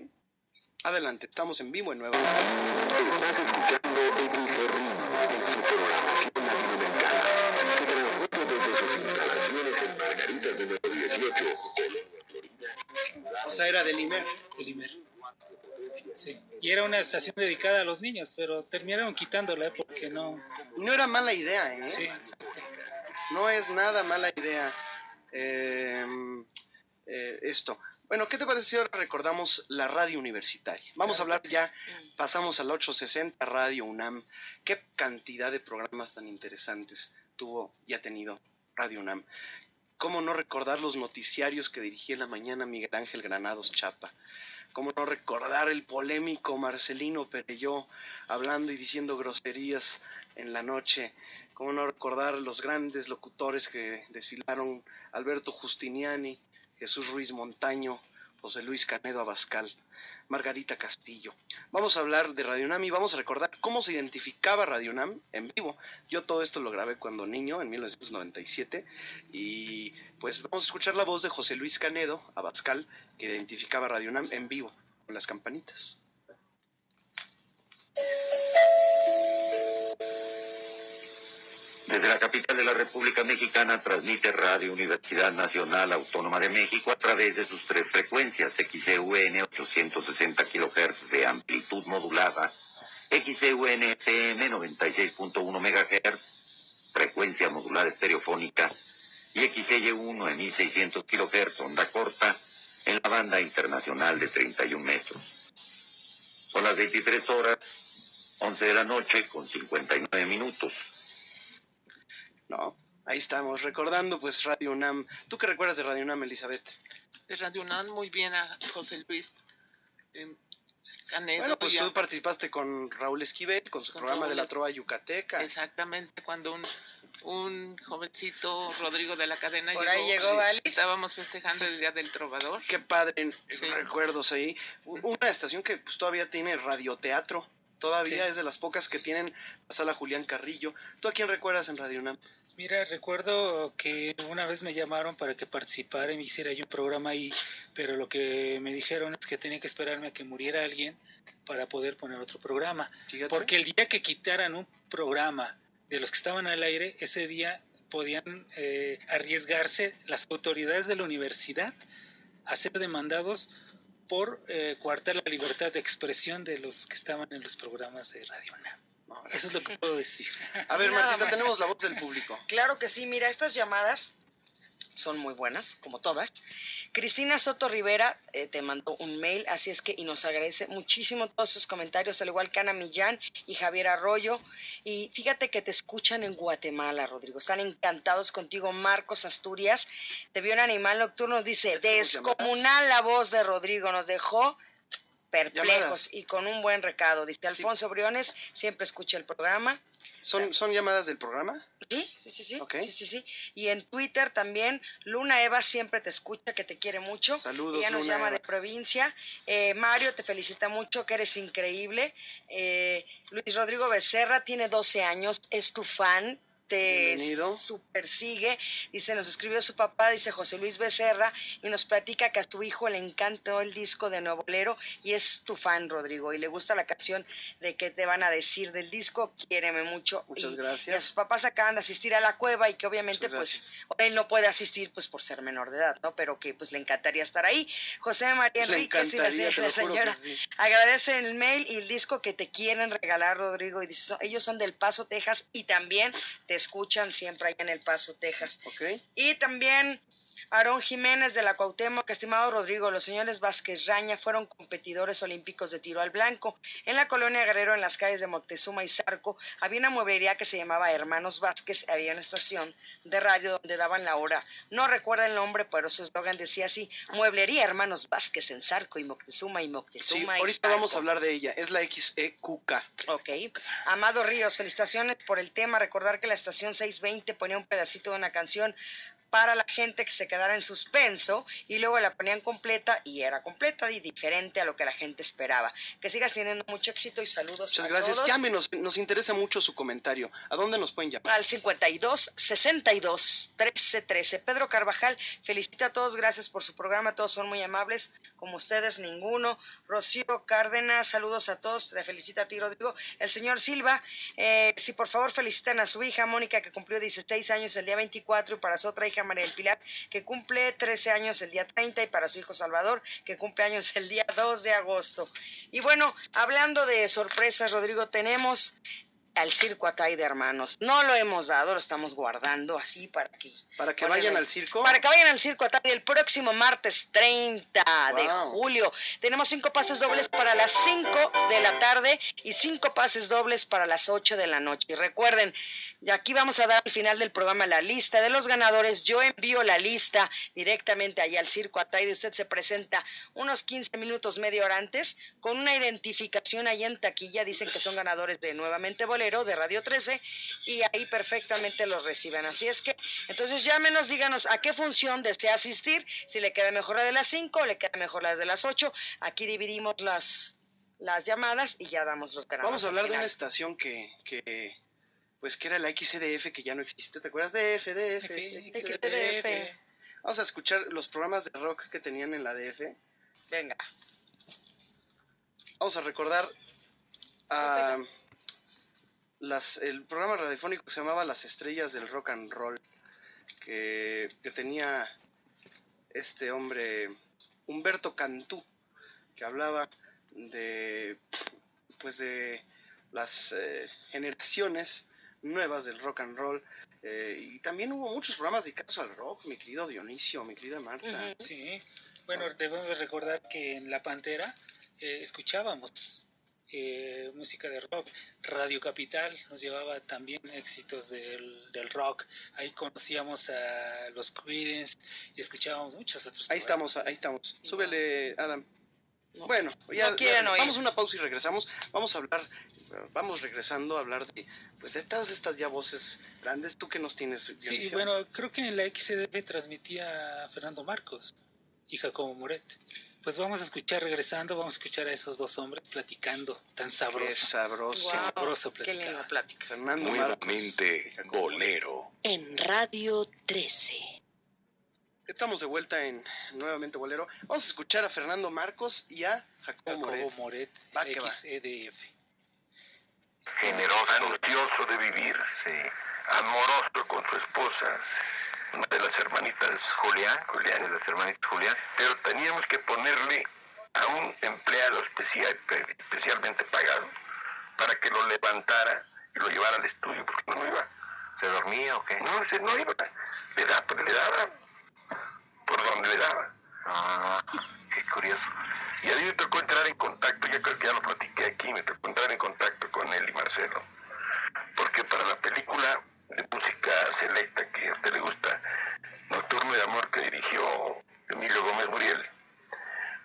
Adelante, estamos en vivo en Nueva Estás escuchando XR en su programación latinoamericana. Que transmite desde sus instalaciones en Margaritas número 18, Colonia Florida, Ciudad O sea, era del IMER. El IMER. Sí. Y era una estación dedicada a los niños, pero terminaron quitándola porque no. No era mala idea, ¿eh? Sí, exacto. No es nada mala idea eh, eh, esto. Bueno, ¿qué te parece si ahora recordamos la radio universitaria? Vamos a hablar ya, pasamos al 860 Radio UNAM. ¿Qué cantidad de programas tan interesantes tuvo y ha tenido Radio UNAM? ¿Cómo no recordar los noticiarios que dirigía en la mañana Miguel Ángel Granados Chapa? ¿Cómo no recordar el polémico Marcelino Perelló hablando y diciendo groserías en la noche? ¿Cómo no recordar los grandes locutores que desfilaron? Alberto Justiniani, Jesús Ruiz Montaño, José Luis Canedo Abascal, Margarita Castillo. Vamos a hablar de Radio UNAM y vamos a recordar cómo se identificaba Radio UNAM en vivo. Yo todo esto lo grabé cuando niño, en 1997, y pues vamos a escuchar la voz de José Luis Canedo Abascal, que identificaba Radio UNAM en vivo, con las campanitas. Desde la capital de la República Mexicana transmite Radio Universidad Nacional Autónoma de México a través de sus tres frecuencias, XEUN 860 kHz de amplitud modulada, XEUN FM 96.1 MHz, frecuencia modular estereofónica, y XEY1 en 1600 kHz onda corta en la banda internacional de 31 metros. Son las 23 horas, 11 de la noche con 59 minutos. No, ahí estamos, recordando pues Radio UNAM. ¿Tú qué recuerdas de Radio UNAM, Elizabeth? De Radio UNAM, muy bien a José Luis. Em, Canedo. Bueno, pues tú participaste con Raúl Esquivel, con su Con programa de la trova yucateca. Exactamente, cuando un, un jovencito, Rodrigo de la Cadena, Por ahí llegó Valis. Estábamos festejando el Día del Trovador. Qué padre, recuerdos ahí. Una estación que pues todavía tiene radioteatro. Todavía Sí. es de las pocas que tienen la sala Julián Carrillo. ¿Tú a quién recuerdas en Radio UNAM? Mira, recuerdo que una vez me llamaron para que participara y me hiciera yo un programa ahí, pero lo que me dijeron es que tenía que esperarme a que muriera alguien para poder poner otro programa. Porque el día que quitaran un programa de los que estaban al aire, ese día podían eh, arriesgarse las autoridades de la universidad a ser demandados por eh, coartar la libertad de expresión de los que estaban en los programas de Radio UNAM. Eso es lo que puedo decir. A ver, Nada Martita, más. tenemos la voz del público. Claro que sí, mira, estas llamadas son muy buenas, como todas. Cristina Soto Rivera eh, te mandó un mail, así es que y nos agradece muchísimo todos sus comentarios, al igual que Ana Millán y Javier Arroyo. Y fíjate que te escuchan en Guatemala, Rodrigo. Están encantados contigo. Marcos Asturias te vio en Animal Nocturno, dice, descomunal la voz de Rodrigo, nos dejó perplejos Llamadas. y con un buen recado. Dice Alfonso Briones, siempre escucha el programa. ¿Son, ¿Son llamadas del programa? Sí, sí, sí, sí. Sí, sí, sí. Y en Twitter también, Luna Eva siempre te escucha, que te quiere mucho. Saludos, Ella nos Luna llama Eva. de provincia. Eh, Mario te felicita mucho, que eres increíble. Eh, Luis Rodrigo Becerra tiene 12 años, es tu fan. Te Bienvenido. super sigue. Dice, nos escribió su papá, dice José Luis Becerra, y nos platica que a su hijo le encantó el disco de Nuevo Bolero y es tu fan, Rodrigo, y le gusta la canción de que te van a decir del disco, quiéreme mucho. Muchas y- gracias. y a sus papás acaban de asistir a la cueva y que obviamente pues él no puede asistir pues por ser menor de edad, ¿no? Pero que pues le encantaría estar ahí. José María Enríquez y la, la señora sí. agradecen el mail y el disco que te quieren regalar, Rodrigo, y dice, "Son- ellos son del Paso, Texas y también te escuchan siempre allá en el Paso, Texas. Ok. Y también Aarón Jiménez de la Cuauhtémoc, estimado Rodrigo, los señores Vázquez Raña fueron competidores olímpicos de tiro al blanco. En la colonia Guerrero, en las calles de Moctezuma y Zarco, había una mueblería que se llamaba Hermanos Vázquez, había una estación de radio donde daban la hora. No recuerdo el nombre, pero su eslogan decía así, Mueblería Hermanos Vázquez en Zarco y Moctezuma y Sí, Moctezuma y ahorita Zarco. vamos a hablar de ella. Es la XEQK. Ok. Amado Ríos, felicitaciones por el tema. Recordar que la estación 620 ponía un pedacito de una canción para la gente que se quedara en suspenso y luego la ponían completa y era completa y diferente a lo que la gente esperaba. Que sigas teniendo mucho éxito y saludos Muchas a gracias. todos. Llámenos, nos interesa mucho su comentario. ¿A dónde nos pueden llamar? Al 52 62 13 13. Pedro Carvajal, felicita a todos, gracias por su programa, todos son muy amables, como ustedes, ninguno. Rocío Cárdenas, saludos a todos, te felicita a ti, Rodrigo. El señor Silva, eh, si por favor felicitan a su hija Mónica, que cumplió 16 años el día 24, y para su otra hija María del Pilar, que cumple 13 años el día 30, y para su hijo Salvador, que cumple años el día 2 de agosto. Y bueno, hablando de sorpresas, Rodrigo, tenemos al circo Atay de Hermanos. No lo hemos dado, lo estamos guardando así para que... Para que vayan al circo. Para que vayan al circo Atay el próximo martes 30 de julio. Tenemos cinco pases dobles para las 5 de la tarde y cinco pases dobles para las 8 de la noche. Y recuerden, y aquí vamos a dar al final del programa la lista de los ganadores. Yo envío la lista directamente allá al circo Atay. Usted se presenta unos 15 minutos, media hora antes, con una identificación ahí en taquilla. Dicen que son ganadores de Nuevamente Bolero, de Radio 13, y ahí perfectamente los reciben. Así es que, entonces llámenos, díganos a qué función desea asistir, si le queda mejor la de las 5 o le queda mejor la de las 8. Aquí dividimos las, las llamadas y ya damos los ganadores. Vamos a hablar de una estación que, que, pues que era la XDF que ya no existe. ¿Te acuerdas? DF, DF. XDF. Vamos a escuchar los programas de rock que tenían en la DF. Venga. Vamos a recordar a las, el programa radiofónico que se llamaba Las Estrellas del Rock and Roll, que, que tenía este hombre, Humberto Cantú, que hablaba de, pues de las eh, generaciones nuevas del rock and roll. eh, y también hubo muchos programas dedicados al rock, mi querido Dionisio, mi querida Marta. Sí, bueno, debemos recordar que en La Pantera eh, escuchábamos eh, música de rock. Radio Capital nos llevaba también éxitos del, del rock. Ahí conocíamos a los Creedence y escuchábamos muchos otros Ahí estamos, ahí estamos. Súbele, Adam. Bueno, ya, No vamos a una pausa y regresamos. Vamos a hablar, vamos regresando a hablar de, pues de todas estas ya voces grandes. ¿Tú qué nos tienes? Sí, Dionisio? bueno, creo que en la XCDF transmitía Fernando Marcos y Jacobo Moret. Pues vamos a escuchar, regresando, vamos a escuchar a esos dos hombres platicando tan sabroso. Qué sabroso. Qué sabroso Qué platicar. linda plática. Fernando Nuevamente, bolero. En Radio 13. Estamos de vuelta en nuevamente Bolero. Vamos a escuchar a Fernando Marcos y a Jacobo, Jacobo Moret. Moret, Va que va. XEDF. Generoso, ansioso de vivir, sí, amoroso con su esposa, una de las hermanitas Julián, Julián de las hermanitas Julián, pero teníamos que ponerle a un empleado especial, especialmente pagado para que lo levantara y lo llevara al estudio, porque no iba. ¿Se dormía o qué? No, se no iba. Le daba, le daba por donde le daba. Ah, qué curioso. Y a mí me tocó entrar en contacto, yo creo que ya lo platiqué aquí, me tocó entrar en contacto con él y Marcelo. Porque para la película de música selecta que a usted le gusta, Nocturno de Amor, que dirigió Emilio Gómez Muriel,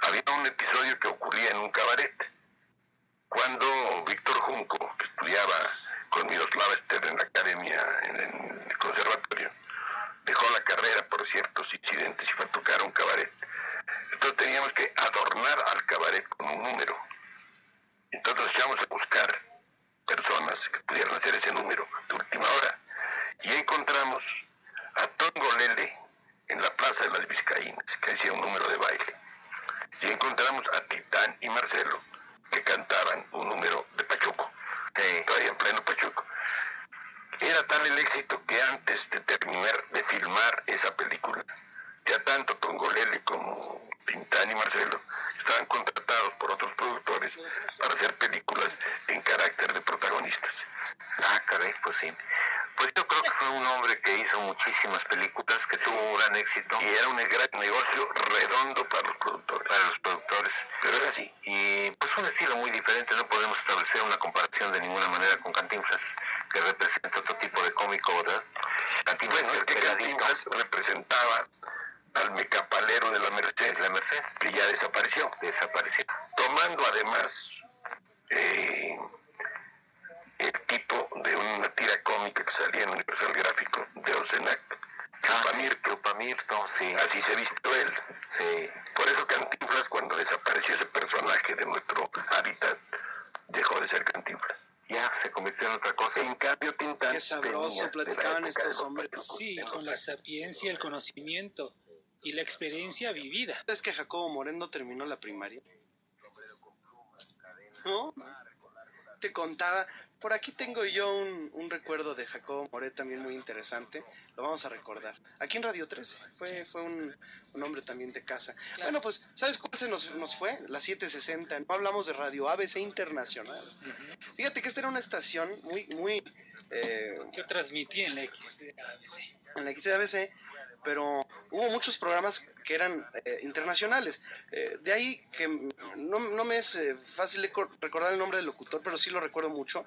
había un episodio que ocurría en un cabaret. Cuando Víctor Junco, que estudiaba con Miroslava Stern en la academia, en el conservatorio, dejó la carrera por ciertos incidentes y fue a tocar un cabaret. Entonces teníamos que adornar al cabaret con un número. Entonces echamos a buscar personas que pudieran hacer ese número de última hora. Y encontramos a Tongo Lele en la Plaza de las Vizcaínas, que hacía un número de baile. Y encontramos a Titán y Marcelo, que cantaban un número de Pachuco, todavía en pleno Pachuco. Era tal el éxito que antes de terminar de filmar esa película, ya tanto Tongolele como Tintán y Marcelo estaban contratados por otros productores para hacer películas en carácter de protagonistas. Ah, caray, pues sí. Pues yo creo que fue un hombre que hizo muchísimas películas, que tuvo un gran éxito. Y era un gran negocio redondo para los productores. Para los productores. Pero era así. Y pues un estilo muy diferente. No podemos establecer una comparación de ninguna manera con Cantinflas, que representa otro tipo de cómico, ¿verdad? Cantinflas, bueno, es que Cantinflas representaba al mecapalero de la Merced, la Merced, que ya desapareció. Desapareció. Tomando además eh, el tipo de una tira cómica que salía en Universal Gráfico de Ocenac. Chupamirto. Chupamirto, sí. Así se vistió él. Sí. Por eso Cantinflas, cuando desapareció ese personaje de nuestro hábitat, dejó de ser Cantinflas. Ya se convirtió en otra cosa. En cambio, Tintán. Qué sabroso platicaban estos hombres. Sí, con la sapiencia, el conocimiento y la experiencia vivida. ¿Sabes que Jacobo Moreno terminó la primaria? ¿No? Te contaba. Por aquí tengo yo un, un recuerdo de Jacobo Moret también muy interesante. Lo vamos a recordar. Aquí en Radio 13. Fue, fue un, un hombre también de casa. Bueno, pues, ¿sabes cuál se nos, nos fue? La 760. No hablamos de Radio ABC Internacional. Fíjate que esta era una estación muy, muy... eh, Yo transmití en la XABC. en la XABC, pero hubo muchos programas que eran eh, internacionales. Eh, de ahí que no, no me es eh, fácil recordar el nombre del locutor, pero sí lo recuerdo mucho,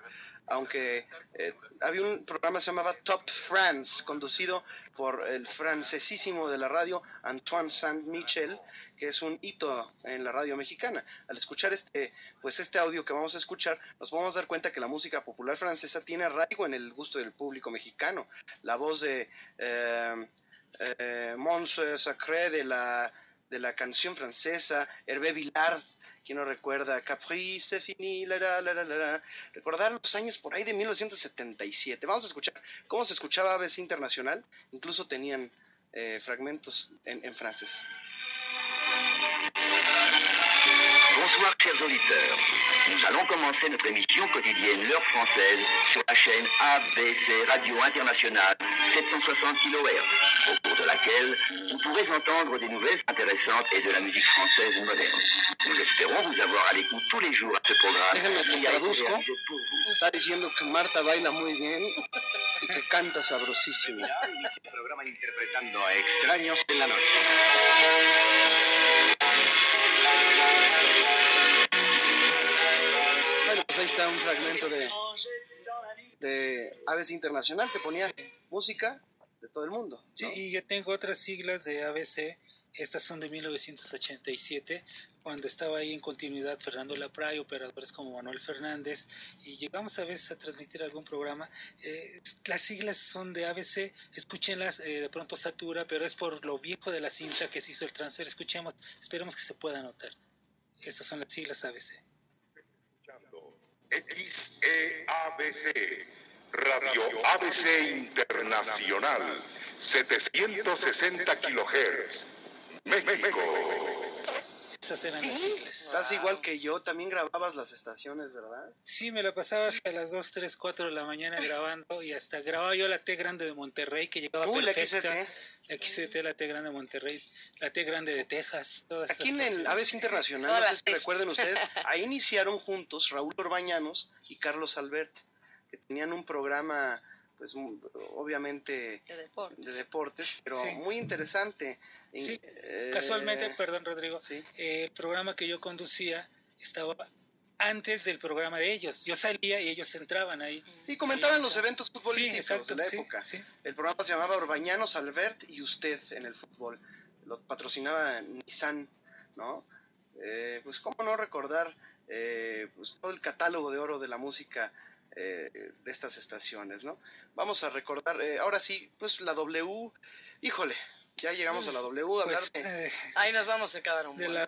aunque eh, había un programa que se llamaba Top France, conducido por el francesísimo de la radio Antoine Saint-Michel, que es un hito en la radio mexicana. Al escuchar este, pues este audio que vamos a escuchar, nos podemos dar cuenta que la música popular francesa tiene arraigo en el gusto del público mexicano. La voz de eh, Sacré de la, de la canción francesa, Hervé Villard, quien no recuerda, Caprice fini, la, la, la, la. recordar los años por ahí de 1977. Vamos a escuchar cómo se escuchaba ABC Internacional, incluso tenían eh, fragmentos en, en francés. Bonsoir chers auditeurs. Nous allons commencer notre émission quotidienne L'heure française sur la chaîne ABC Radio Internationale 760 kHz, au cours de laquelle vous pourrez entendre des nouvelles intéressantes et de la musique française moderne. Nous espérons vous avoir à l'écoute tous les jours à ce programme. Déjenme que les qui a été traduzco. réalisé pour vous. Está diciendo que Marta baila muy bien y que canta sabrosísimo. Inicia el programa interpretando a extraños en la noche. Ahí está un fragmento de, de ABC Internacional que ponía música de todo el mundo. Sí, y yo tengo otras siglas de ABC. Estas son de 1987. cuando estaba ahí en continuidad Fernando Lapray, operadores como Manuel Fernández, y llegamos a veces a transmitir algún programa. Eh, las siglas son de ABC, escúchenlas, eh, de pronto satura, pero es por lo viejo de la cinta que se hizo el transfer. Escuchemos, esperemos que se pueda notar. Estas son las siglas ABC. XEABC, Radio ABC Internacional, 760 kilohertz, México. Esas eran las siglas. Estás igual que yo, también grababas las estaciones, ¿verdad? Sí, me la pasaba hasta las 2, 3, 4 de la mañana grabando y hasta grababa yo la T grande de Monterrey que llegaba Uy, la perfecta. XT. La XT, la T grande de Monterrey, la T grande de Texas, todas Aquí en el. Aves Internacional, no sé si recuerden ustedes, ahí iniciaron juntos Raúl Orbañanos y Carlos Albert, que tenían un programa, pues obviamente De deportes. de deportes, pero Sí. muy interesante. Sí, eh, Casualmente, perdón Rodrigo, eh, el programa que yo conducía estaba antes del programa de ellos. Yo salía y ellos entraban ahí. Sí, comentaban los eventos futbolísticos Sí, exacto, de la sí, época. sí. El programa se llamaba Orbañanos, Albert y usted en el fútbol. Lo patrocinaba Nissan, ¿no? Eh, pues cómo no recordar eh, pues, todo el catálogo de oro de la música eh, de estas estaciones, ¿no? Vamos a recordar, eh, ahora sí, pues la W, híjole, ya llegamos a la W, a Pues, de- eh, Ahí nos vamos a acabar un de la,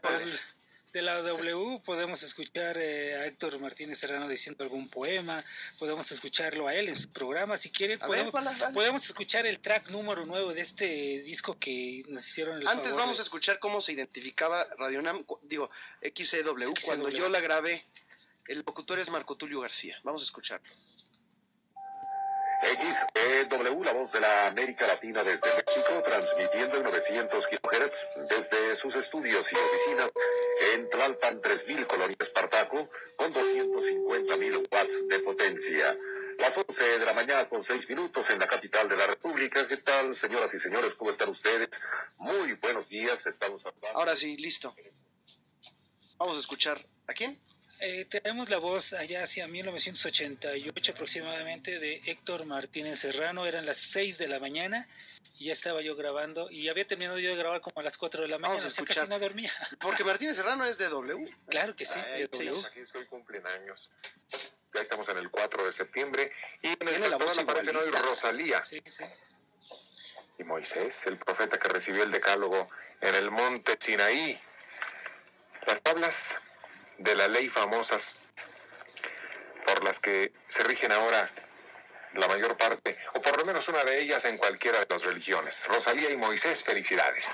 de la W podemos escuchar eh, a Héctor Martínez Serrano diciendo algún poema, podemos escucharlo a él en su programa, si ver, podemos, vale, vale. podemos escuchar el track número nuevo de este disco que nos hicieron el Antes favor vamos de- a escuchar cómo se identificaba Radionam, cu- digo, XCW, cuando XCW. yo la grabé. El locutor es Marco Tulio García. Vamos a escucharlo. XEW, la voz de la América Latina desde México, transmitiendo en 900 kilohertz desde sus estudios y oficinas en Tlalpan 3000, Colonia Espartaco, con 250.000 watts de potencia. Las 11 de la mañana con 6 minutos en la capital de la República. ¿Qué tal, señoras y señores? ¿Cómo están ustedes? Muy buenos días. Estamos hablando. Ahora sí, listo. Vamos a escuchar. ¿A quién? Eh, tenemos la voz allá hacia 1988 aproximadamente de Héctor Martínez Serrano, eran las 6 de la mañana y ya estaba yo grabando y había terminado yo de grabar como a las 4 de la mañana, o sea, casi no dormía. Porque Martínez Serrano es de W. Claro que sí, Ay, de sí. W. Aquí estoy, cumplen años. Ya estamos en el 4 de septiembre y en el la voz aparecen hoy. Rosalía Sí, sí. y Moisés, el profeta que recibió el decálogo en el monte Sinaí. Las tablas de la ley famosas por las que se rigen ahora la mayor parte, o por lo menos una de ellas en cualquiera de las religiones. Rosalía y Moisés, felicidades.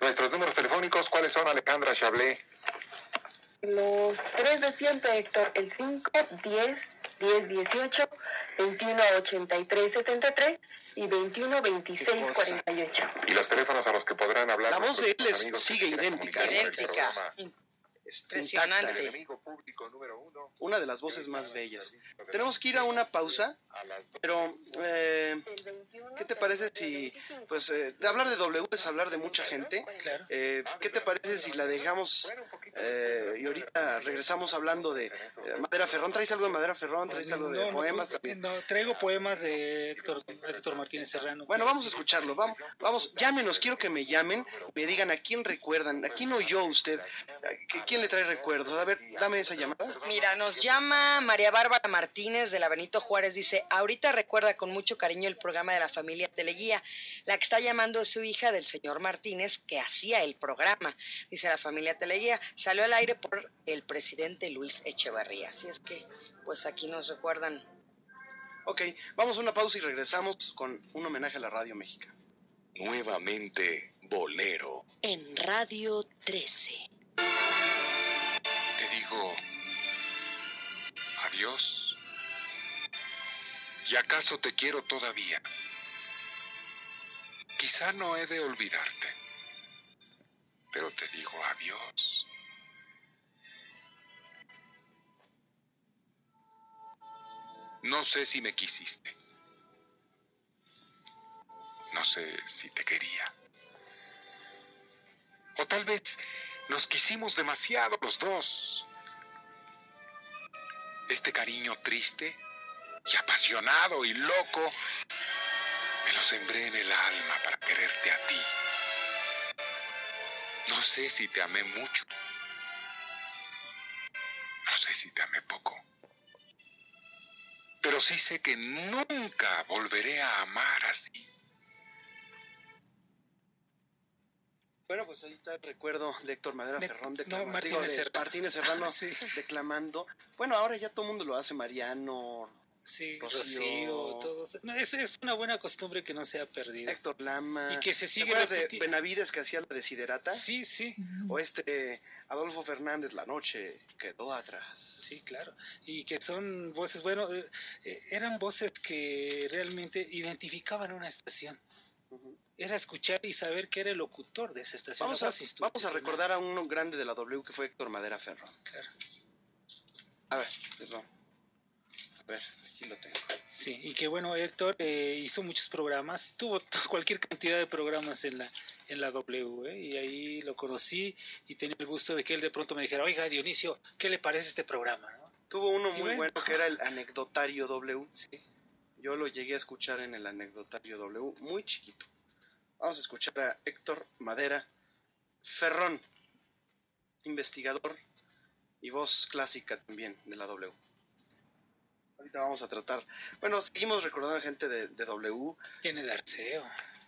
Nuestros números telefónicos, ¿cuáles son, Alejandra Chablé? Los tres de siempre, Héctor, el 5, 10, 10, 18, 21, 83, 73 y 21, 26, Qué cosa. 48. Y los teléfonos a los que podrán hablar. La voz de él es- sigue idéntica. Idéntica. Impresionante. intacta. enemigo público número uno. Una de las voces más bellas. Tenemos que ir a una pausa, pero eh, ¿qué te parece si, pues, eh, de hablar de W es hablar de mucha gente? Claro. Eh, ¿Qué te parece si la dejamos eh, y ahorita regresamos hablando de eh, Madera Ferrón? ¿Traes algo de Madera Ferrón? ¿Traes algo de No, no, poemas? pues, también? no, traigo poemas de Héctor, Héctor Martínez Serrano. Bueno, vamos a escucharlo. Vamos, vamos, llámenos, quiero que me llamen, me digan a quién recuerdan, a quién oyó usted, a quién le trae recuerdos. A ver, dame esa llamada. Mira, nos llama María Bárbara Martínez de la Benito Juárez. Dice, ahorita recuerda con mucho cariño el programa de la familia Teleguía. La que está llamando es su hija del señor Martínez, que hacía el programa. Dice la familia Teleguía. Salió al aire por el presidente Luis Echeverría. Así es que, pues aquí nos recuerdan. Ok, vamos a una pausa y regresamos con un homenaje a la radio mexicana. Nuevamente, Bolero. En Radio 13. Adiós. ¿Y acaso te quiero todavía? Quizá no he de olvidarte, pero te digo adiós. No sé si me quisiste. No sé si te quería. O tal vez nos quisimos demasiado los dos este cariño triste y apasionado y loco, me lo sembré en el alma para quererte a ti. No sé si te amé mucho. No sé si te amé poco. Pero sí sé que nunca volveré a amar así. Bueno, pues ahí está el recuerdo de Héctor Madera De- Ferrón, no, declamando, Martínez digo, de Serrano. Martínez Serrano Sí. declamando. Bueno, ahora ya todo el mundo lo hace, Mariano, Sí, Rocío. Rocío, todos. No, es, es una buena costumbre que no se ha perdido. Héctor Lama. Y que se ¿Te sigue de Benavides que hacía la desiderata? Sí, sí. O este Adolfo Fernández, La noche quedó atrás. Sí, claro. Y que son voces, bueno, eh, eh, eran voces que realmente identificaban una estación. Era escuchar y saber que era el locutor de esa estación. Vamos a, vamos a recordar a uno grande de la W que fue Héctor Madera Ferrón. Claro. A ver, les va. A ver, aquí lo tengo. Sí, y que bueno, Héctor eh, hizo muchos programas, tuvo cualquier cantidad de programas en la, en la W, ¿eh? y ahí lo conocí y tenía el gusto de que él de pronto me dijera, oiga, Dionisio, ¿qué le parece este programa? no?". Tuvo uno muy bueno. bueno que era el anecdotario W. Sí. Yo lo llegué a escuchar en el anecdotario W, muy chiquito. Vamos a escuchar a Héctor Madera Ferrón, investigador y voz clásica también de la W. Ahorita vamos a tratar. Bueno, seguimos recordando a gente de, de W. Tiene el Arceo.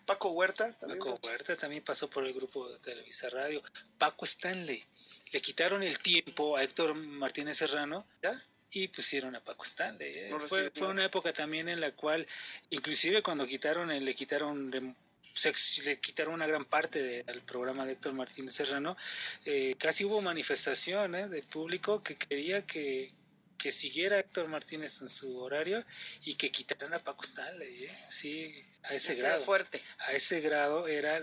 Paco Huerta también. Paco Huerta también pasó por el grupo de Televisa Radio. Paco Stanley. Le quitaron el tiempo a Héctor Martínez Serrano ¿Ya? y pusieron a Paco Stanley. ¿eh? No fue, fue una época también en la cual, inclusive cuando quitaron, le quitaron rem- sex- le quitaron una gran parte del programa de Héctor Martínez Serrano, eh, casi hubo manifestación ¿eh? público que quería que, que siguiera Héctor Martínez en su horario y que quitaran a Paco Stanley, ¿eh? sí, a ese era grado. fuerte. A ese grado era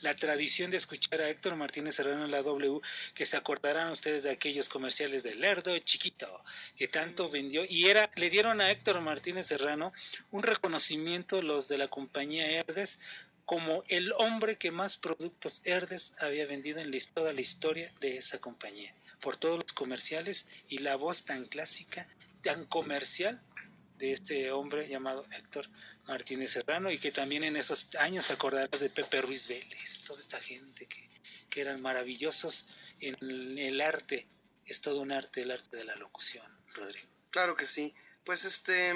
la tradición de escuchar a Héctor Martínez Serrano en la W, que se acordarán ustedes de aquellos comerciales de Lerdo Chiquito, que tanto vendió, y era, le dieron a Héctor Martínez Serrano un reconocimiento los de la compañía Herdes como el hombre que más productos Herdes había vendido en toda la historia de esa compañía, por todos los comerciales y la voz tan clásica, tan comercial de este hombre llamado Héctor Martínez Serrano y que también en esos años te acordarás de Pepe Ruiz Vélez, toda esta gente que, que eran maravillosos en el, el arte, es todo un arte, el arte de la locución, Rodrigo. Claro que sí. Pues este.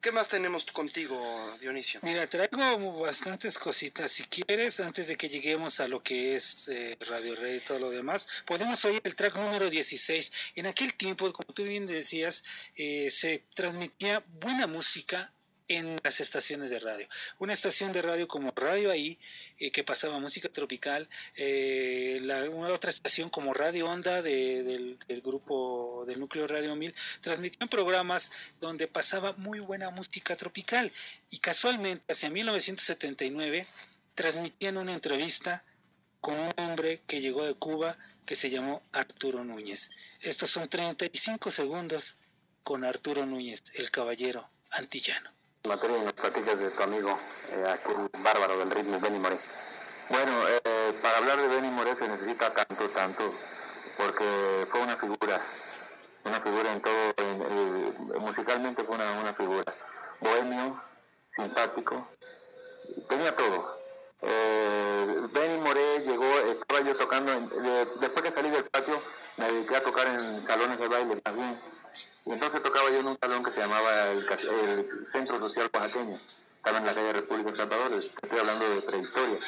¿Qué más tenemos contigo, Dionisio? Mira, traigo bastantes cositas. Si quieres, antes de que lleguemos a lo que es eh, Radio Red y todo lo demás, podemos oír el track número 16. En aquel tiempo, como tú bien decías, eh, se transmitía buena música en las estaciones de radio. Una estación de radio como Radio Ahí, eh, que pasaba música tropical, eh, la, una otra estación como Radio Onda de- del, del grupo del núcleo Radio 1000, transmitían programas donde pasaba muy buena música tropical. Y casualmente, hacia 1979, transmitían una entrevista con un hombre que llegó de Cuba que se llamó Arturo Núñez. Estos son 35 segundos con Arturo Núñez, el caballero antillano. Materia y nos platicas de tu amigo, eh, aquel bárbaro del ritmo, Benny Moré. Bueno, eh, para hablar de Benny Moré se necesita tanto, tanto, porque fue una figura, una figura en todo, eh, musicalmente fue una, una figura. Bohemio, simpático, tenía todo. Benny Moré llegó, estaba yo tocando, en- de- después que salí del patio, me dediqué a tocar en salones de baile también. Y entonces tocaba yo en un salón que se llamaba el, el Centro Social Oaxaqueño. Estaba en la calle República de Salvador, estoy hablando de prehistoria.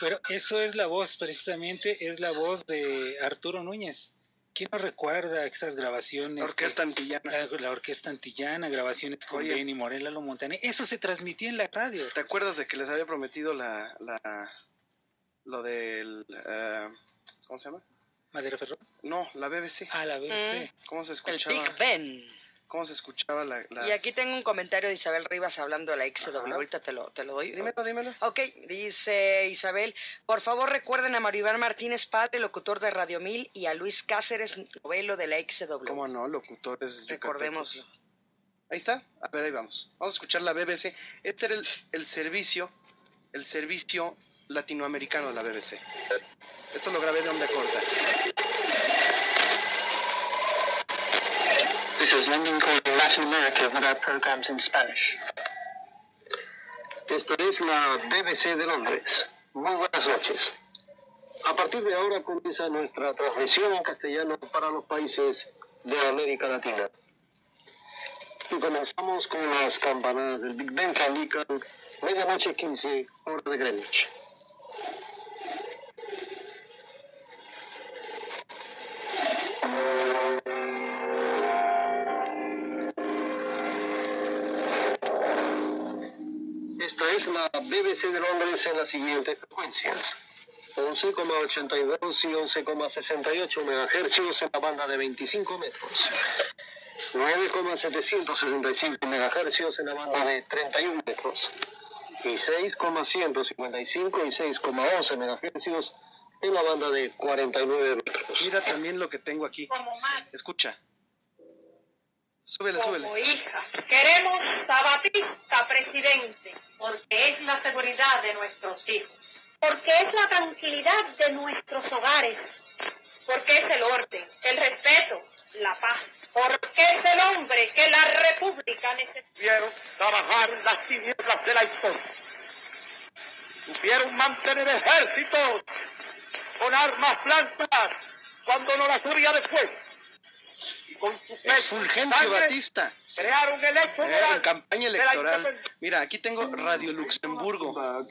Pero eso es la voz, precisamente, es la voz de Arturo Núñez. ¿Quién no recuerda esas grabaciones? La orquesta que- antillana. La, la orquesta antillana, grabaciones con Oye. Benny Morel, Lalo Montané. Eso se transmitía en la radio. ¿Te acuerdas de que les había prometido la. la lo del. eh, ¿Cómo se llama? ¿Madera Ferro? No, la BBC. Ah, la BBC. ¿Cómo se El escuchaba? Big Ben. ¿Cómo se escuchaba la. las- Y aquí tengo un comentario de Isabel Rivas hablando de la XW. Ahorita te lo, te lo doy. Dímelo, dímelo. Ok, dice Isabel, por favor recuerden a Maribel Martínez, padre, locutor de Radio 1000, y a Luis Cáceres, novelo de la XW. ¿Cómo no? Locutores. Recordemos. yucatecos. Ahí está. A ver, ahí vamos. Vamos a escuchar la BBC. Este era el, el servicio. El servicio latinoamericano de la BBC. Esto lo grabé de onda corta. This is London calling Latin America with our programs in Spanish. Esta es la BBC de Londres. Muy buenas noches. A partir de ahora comienza nuestra transmisión en castellano para los países de América Latina. Y comenzamos con las campanadas del Big Ben que indican medianoche 15 hora de Greenwich. Esta es la BBC de Londres en las siguientes frecuencias. 11,82 y 11,68 MHz en la banda de 25 metros. 9,765 MHz en la banda de 31 metros. Y 6,155 y 6,11 MHz en la banda de 49 metros. Mira también lo que tengo aquí. Escucha. Súbele, súbele. Como hija, queremos a Batista presidente, porque es la seguridad de nuestros hijos, porque es la tranquilidad de nuestros hogares, porque es el orden, el respeto, la paz, porque es el hombre que la república necesita. Supieron trabajar en las tinieblas de la historia. Supieron mantener ejércitos con armas blancas cuando no las hubiera después. Y con su Es Fulgencio sangre Batista. Crearon el hecho Eh, en campaña de la electoral. Mira, aquí tengo Radio Luxemburgo. Of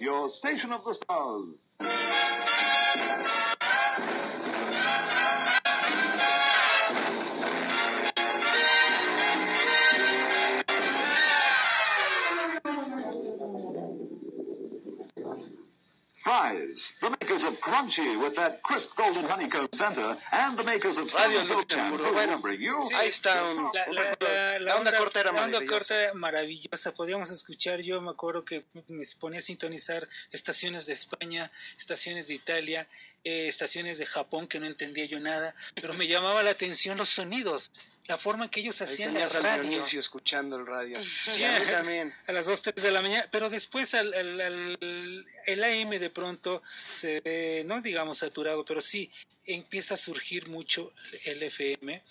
the makers of Crunchy with that crisp golden honeycomb center, and the makers of Radio Luxemburgo. Bueno, you ahí está un- La, la- la- la onda corta era la onda maravillosa. corta maravillosa. Podíamos escuchar, yo me acuerdo que me ponía a sintonizar estaciones de España, estaciones de Italia, eh, estaciones de Japón que no entendía yo nada, pero me llamaba la atención los sonidos, la forma en que ellos Ahí hacían la tenías al. Dionisio escuchando el radio. Sí, a mí también. a las 2, 3 de la mañana, pero después al, al- al- el AM de pronto se ve, no digamos saturado, pero sí empieza a surgir mucho el FM,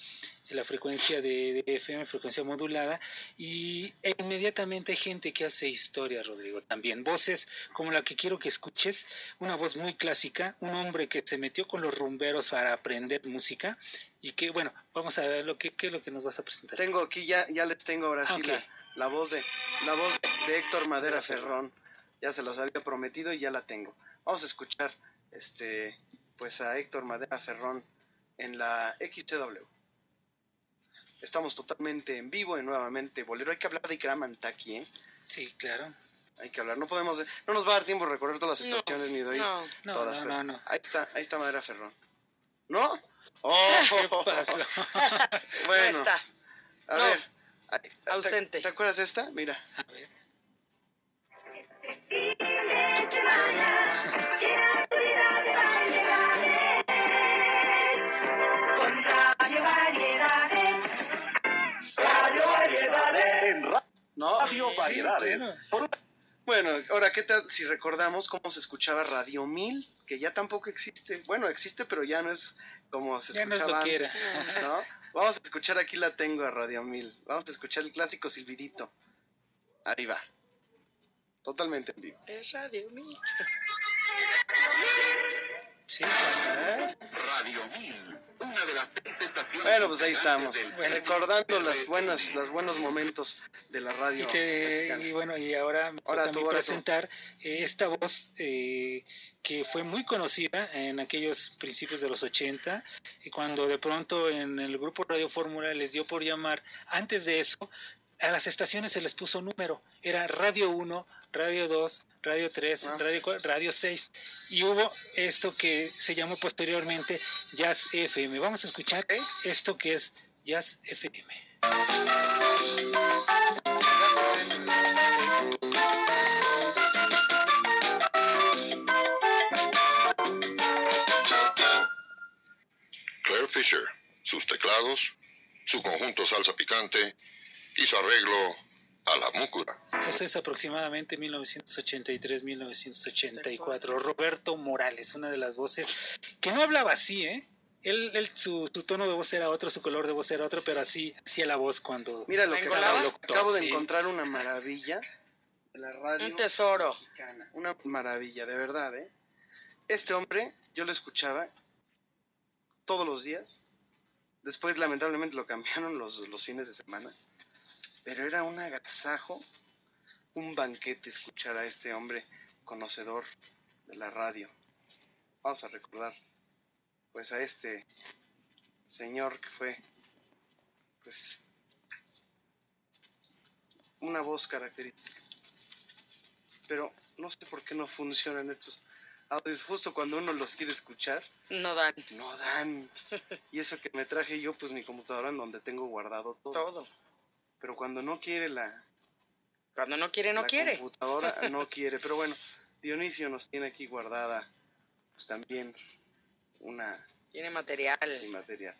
la frecuencia de, de FM, frecuencia modulada, y e inmediatamente hay gente que hace historia, Rodrigo, también. Voces como la que quiero que escuches, una voz muy clásica, un hombre que se metió con los rumberos para aprender música, y que, bueno, vamos a ver lo que, qué es lo que nos vas a presentar. Tengo aquí ya, ya les tengo ahora sí Ok. la, la voz de la voz de, Héctor Madera Ferrón. Ya se los había prometido y ya la tengo. Vamos a escuchar este pues a Héctor Madera Ferrón en la XCW. Estamos totalmente en vivo y nuevamente bolero. Hay que hablar de Ikram Antaki, ¿eh? Sí, claro. Hay que hablar. No podemos, no nos va a dar tiempo de recorrer todas las No, estaciones ni de oír no, no, todas. no, pero no, no. Ahí está, ahí está Madera Ferrón. ¿No? Oh, ¿Qué pasó? bueno. No está. A No. ver. ay, ¿te- Ausente. ¿Te, acuerdas de esta? Mira. A ver. No. Radio Sí. Bueno, ahora, ¿qué tal si recordamos cómo se escuchaba Radio 1000? Que ya tampoco existe. Bueno, existe, pero ya no es como se Ya no es escuchaba lo que antes. ¿no? Vamos a escuchar, aquí la tengo a Radio 1000. Vamos a escuchar el clásico silbidito. Ahí va. Totalmente en vivo. Es radio mío. Sí, ¿Eh? Radio 1000, una de las seis estaciones Bueno, pues ahí estamos. Bueno. Recordando las buenas, los buenos momentos de la radio. Y, te- mexicana. y bueno, y ahora me Ahora toca a presentar eh, esta voz eh, que fue muy conocida en aquellos principios de los 80, y cuando de pronto en el grupo Radio Fórmula les dio por llamar, antes de eso, a las estaciones se les puso número, era Radio 1, Radio 2, Radio 3, Ah, Radio 4, Radio 6, y hubo esto que se llamó posteriormente Jazz FM. Vamos a escuchar esto que es Jazz FM. Claire Fisher, sus teclados, su conjunto salsa picante y su arreglo a la múcura. Eso es aproximadamente 1983-1984. Roberto Morales, una de las voces que no hablaba así, ¿eh? Él, él- su, su tono de voz era otro, su color de voz era otro, pero así hacía la voz cuando Mira lo que estaba acabo, locutor, acabo de encontrar una maravilla de la radio. Un tesoro. mexicana. Una maravilla, de verdad, ¿eh? Este hombre, yo lo escuchaba todos los días. Después, lamentablemente, lo cambiaron los, los fines de semana. Pero era un agasajo, un banquete escuchar a este hombre conocedor de la radio. Vamos a recordar, pues, a este señor que fue, pues, una voz característica. Pero no sé por qué no funcionan estos audios justo cuando uno los quiere escuchar. No dan. No dan. Y eso que me traje yo, pues mi computadora en donde tengo guardado todo. Todo. Pero cuando no quiere la... Cuando no quiere, no la quiere. computadora no quiere. Pero bueno, Dionisio nos tiene aquí guardada, pues también una... Tiene material. Sí, material.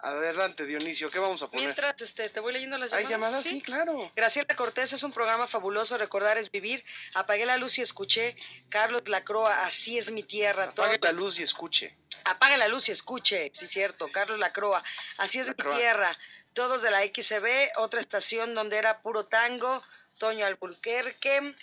Adelante, Dionisio, ¿qué vamos a poner? Mientras este, te voy leyendo las ¿Hay llamadas. llamadas? Sí, claro. Graciela Cortés es un programa fabuloso. Recordar es vivir. Apagué la luz y escuché. Carlos Lacroa, así es mi tierra. Apague la luz y escuche. Apaga la luz y escuche, sí, cierto. Carlos Lacroa, así es Lacroa. mi tierra. Todos de la XCB, otra estación donde era puro tango. Toño Albuquerque.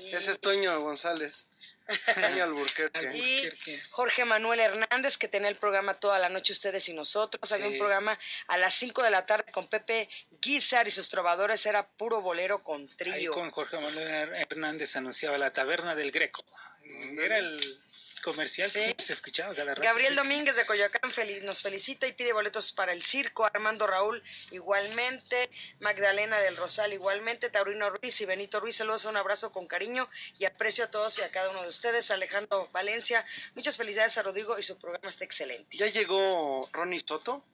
y- Ese es Toño González. Toño Alburquerque. Y Jorge Manuel Hernández, que tenía el programa toda la noche, ustedes y nosotros. Había un programa a las 5 de la tarde con Pepe Guizar y sus trovadores. Era puro bolero con Ahí trío. con Jorge Manuel Hernández anunciaba la taberna del Greco. Era el comercial Sí. que se escuchaba cada rato. Gabriel sí. Domínguez de Coyoacán feliz, nos felicita y pide boletos para el circo. Armando Raúl igualmente. Magdalena del Rosal igualmente. Taurino Ruiz y Benito Ruiz. Saludos, un abrazo con cariño y aprecio a todos y a cada uno de ustedes. Alejandro Valencia. Muchas felicidades a Rodrigo y su programa está excelente. Ya llegó Ronnie Soto.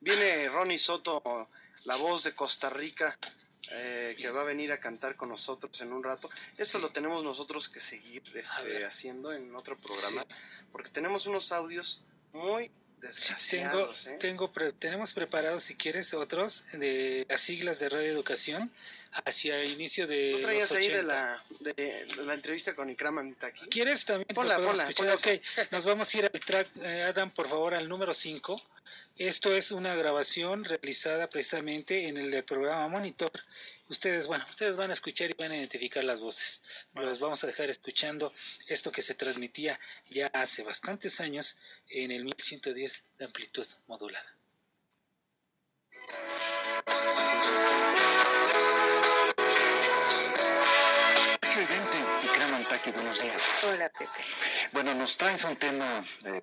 Viene Ronnie Soto, la voz de Costa Rica, eh, que va a venir a cantar con nosotros en un rato. Esto lo tenemos nosotros que seguir este, haciendo en otro programa, porque tenemos unos audios muy Tengo, desgraciados. ¿eh? tengo pre- tenemos preparados, si quieres, otros de las siglas de Radio Educación hacia inicio de ¿No traías los ahí de 80. la, de, de la entrevista con Ikram Antaki? ¿Quieres también? Ponla, ponla, ponla Ok, nos vamos a ir al track, eh, Adam, por favor, al número 5. Esto es una grabación realizada precisamente en el del programa Monitor. Ustedes, bueno, ustedes van a escuchar y van a identificar las voces. Los vamos a dejar escuchando esto que se transmitía ya hace bastantes años en el 1110 de amplitud modulada. Excelente, Antaki, buenos días. Hola, Pepe. Bueno, nos traes un tema, eh,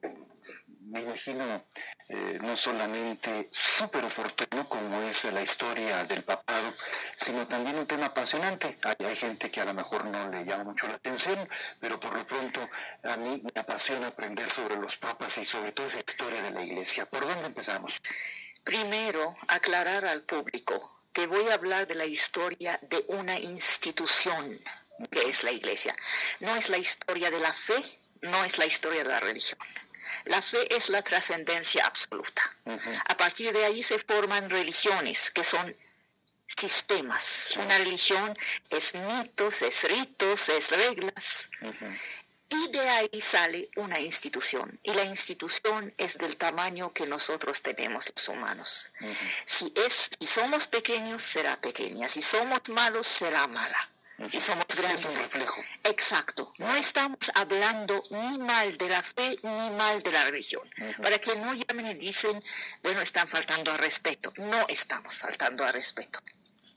me imagino, eh, no solamente súper oportuno como es la historia del papado, sino también un tema apasionante. Hay, hay gente que a lo mejor no le llama mucho la atención, pero por lo pronto a mí me apasiona aprender sobre los papas y sobre todo esa historia de la iglesia. ¿Por dónde empezamos? Primero, aclarar al público que voy a hablar de la historia de una institución que es la iglesia. No es la historia de la fe, no es la historia de la religión. La fe es la trascendencia absoluta. A partir de ahí se forman religiones que son sistemas. Una religión es mitos, es ritos, es reglas. Y de ahí sale una institución. Y la institución es del tamaño que nosotros tenemos los humanos. Si, es, si somos pequeños, será pequeña. Si somos malos, será mala. Si somos grandes. un reflejo. Exacto. No estamos hablando ni mal de la fe ni mal de la religión. Para que no llamen y dicen, bueno, están faltando al respeto. No estamos faltando al respeto.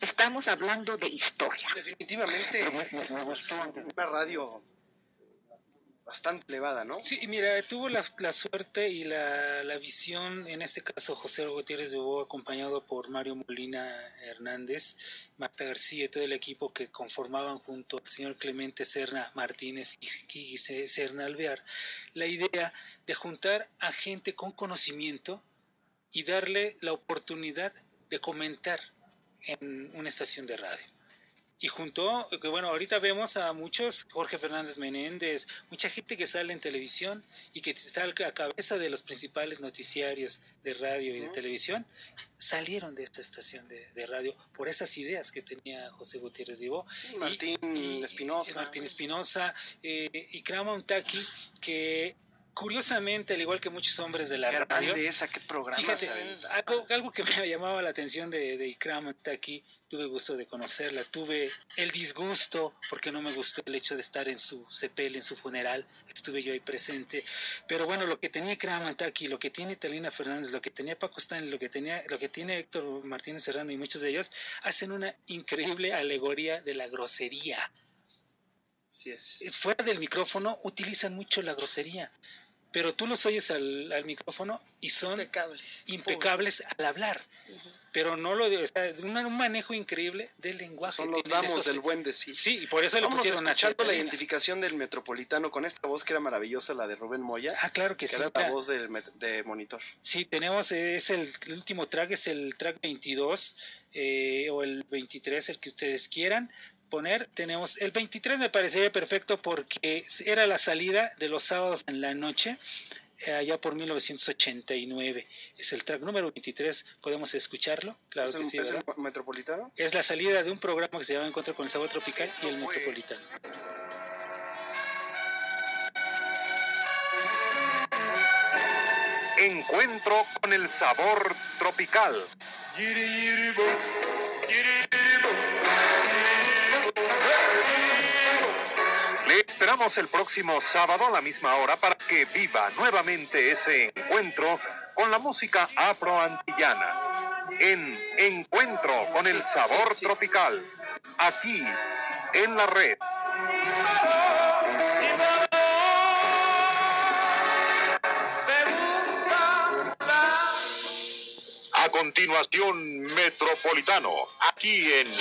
Estamos hablando de historia. Definitivamente, radio bastante elevada, ¿no? Sí, mira, tuvo la, la suerte y la, la visión, en este caso José Gutiérrez de Boa, acompañado por Mario Molina Hernández, Marta García y todo el equipo que conformaban junto al señor Clemente Serna Martínez y Serna Alvear, la idea de juntar a gente con conocimiento y darle la oportunidad de comentar en una estación de radio. Y junto, que bueno, ahorita vemos a muchos, Jorge Fernández Menéndez, mucha gente que sale en televisión y que está a cabeza de los principales noticiarios de radio y de televisión, salieron de esta estación de, de radio por esas ideas que tenía José Gutiérrez Divo. Martín Espinosa. Martín Espinosa eh, y Krama Untaki, que curiosamente, al igual que muchos hombres de la Qué radio, grandeza, qué programa Fíjate, aventó. algo, algo que me llamaba la atención de, de Ikram aquí, tuve gusto de conocerla, tuve el disgusto, porque no me gustó el hecho de estar en su sepel, en su funeral, estuve yo ahí presente, pero bueno, lo que tenía Ikram aquí, lo que tiene Talina Fernández, lo que tenía Paco Stanley, lo que, tenía, lo que tiene Héctor Martínez Serrano y muchos de ellos, hacen una increíble alegoría de la grosería. Sí es. Fuera del micrófono utilizan mucho la grosería, pero tú los oyes al, al micrófono y son impecables, impecables al hablar. Pero no lo de, o sea, un, un manejo increíble del lenguaje. Son los damos esos- del buen decir. Sí, y por eso le Vamos pusieron a escuchando la identificación del metropolitano con esta voz que era maravillosa, la de Rubén Moya. Ah, claro que sí, era la voz del de monitor. Sí, tenemos, es el, el último track, es el track 22 eh, o el 23, el que ustedes quieran poner. Tenemos el 23 me parecería perfecto porque era la salida de los sábados en la noche, eh, allá por 1989. Es el track número 23, podemos escucharlo, claro ¿Es que el, sí. es el metropolitano? Es la salida de un programa que se llama Encuentro con el Sabor Tropical y el Metropolitano. Encuentro con el sabor tropical. Le esperamos el próximo sábado a la misma hora para que viva nuevamente ese encuentro con la música afroantillana. En Encuentro con el sabor tropical. Aquí, en la red. Continuación, Metropolitano, aquí en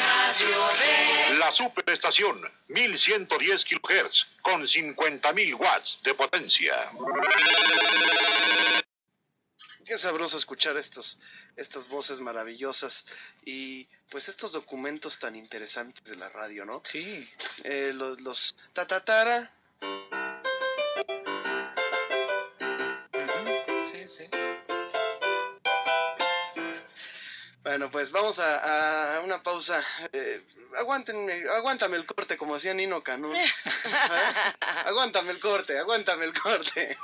la superestación 1110 kHz con 50.000 watts de potencia. Qué sabroso escuchar estos, estas voces maravillosas y pues estos documentos tan interesantes de la radio, ¿no? Sí. Eh, los, los tatatara. Bueno, pues vamos a, a una pausa. Eh, aguántenme, aguántame el corte como hacía Nino Canún. ¿Eh? aguántame el corte, aguántame el corte.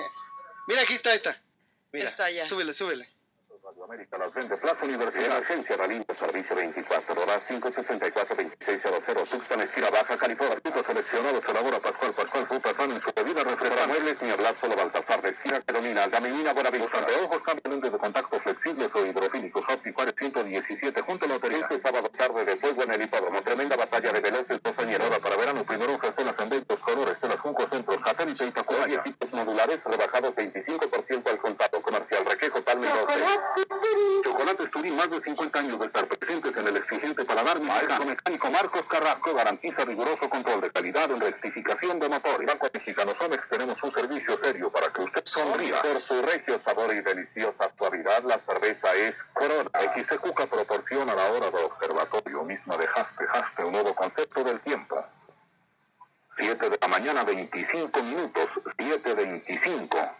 Mira, aquí está esta. Mira, Está ya. Súbele, súbele. América, Las Ventas, Plaza Universidad, Emergencia, la línea, servicio 24 horas, 564-2600, Tuxpan, esquina Baja, California. Artículos seleccionados, elabora Pascual, Pascual, Frutasán, en su bebida refrescante. Muebles, ni hablar, solo Baltasar, de esquina, Carolina, Aldaminina, Buenavista. De contacto regio sabor y deliciosa suavidad, la cerveza es Corona. XCUCA proporciona la hora de observatorio misma de Jaspe. Jaspe, un nuevo concepto del tiempo. 7 de la mañana, 25 minutos. 7.25.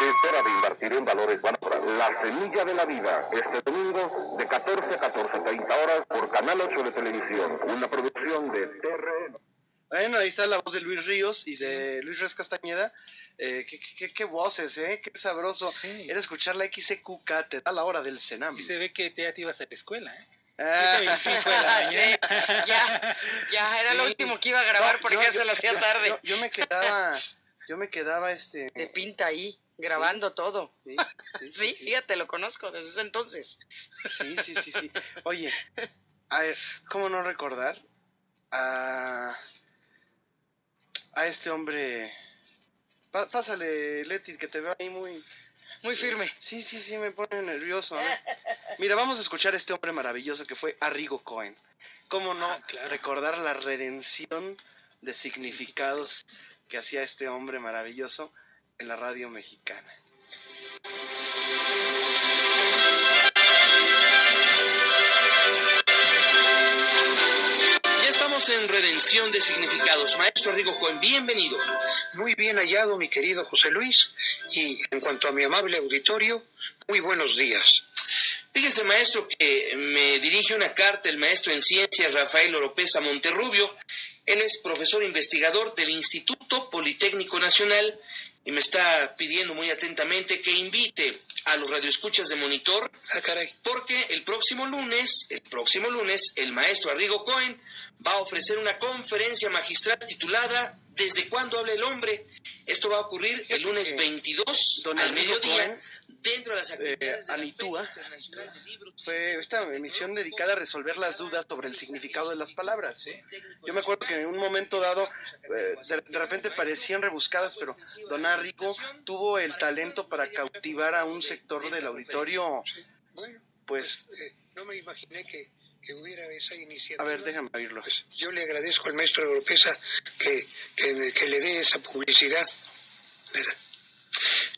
Es hora de invertir en valores valores. La semilla de la vida, este domingo de 14 a 14.30 horas por Canal 8 de Televisión. Una producción de TRN. Bueno, ahí está la voz de Luis Ríos y de Luis Ríos Castañeda. Qué, voces, ¿eh? Qué sabroso. Era escuchar la XCQK, te da la hora del Senam. Y se ve que te- ya te ibas a la escuela, ¿eh? Ah. 7:25 de la mañana. Sí, ya, ya era lo Sí. último que iba a grabar No, porque yo- ya se lo hacía tarde. Yo, yo me quedaba, yo me quedaba este. De pinta ahí, grabando todo. Sí, sí, Sí, fíjate, lo conozco desde ese entonces. Sí, sí, sí, sí. Oye, a ver, ¿cómo no recordar a, a este hombre? Pásale, Leti, que te veo ahí muy... Muy firme. Sí, sí, sí, me pone nervioso. ¿eh? Mira, vamos a escuchar a este hombre maravilloso que fue Arrigo Cohen. ¿Cómo no Ah, recordar la redención de significados que hacía este hombre maravilloso en la radio mexicana? Estamos en redención de significados. Maestro Rigo Cohen, bienvenido. Muy bien hallado, mi querido José Luis. Y en cuanto a mi amable auditorio, muy buenos días. Fíjese, maestro, que me dirige una carta el maestro en ciencias Rafael Oropesa Monterrubio Él es profesor investigador del Instituto Politécnico Nacional y me está pidiendo muy atentamente que invite a los radioescuchas de Monitor. Ah, caray. Porque el próximo lunes, el próximo lunes, el maestro Arrigo Cohen va a ofrecer una conferencia magistral titulada ¿Desde cuándo habla el hombre? Esto va a ocurrir el lunes 22 Don al mediodía dentro de las actividades de la Anitúa, Feria Internacional de Libros. fue esta emisión dedicada a resolver las dudas sobre el significado de las palabras. Yo me acuerdo que en un momento dado, eh, de, de repente parecían rebuscadas, pero Don Enrico tuvo el talento para cautivar a un sector del auditorio, pues, Eh, no me imaginé que, que hubiera esa iniciativa. a ver, déjame oírlo. Yo le agradezco al maestro Europeza que, que, que le dé esa publicidad. ¿verdad?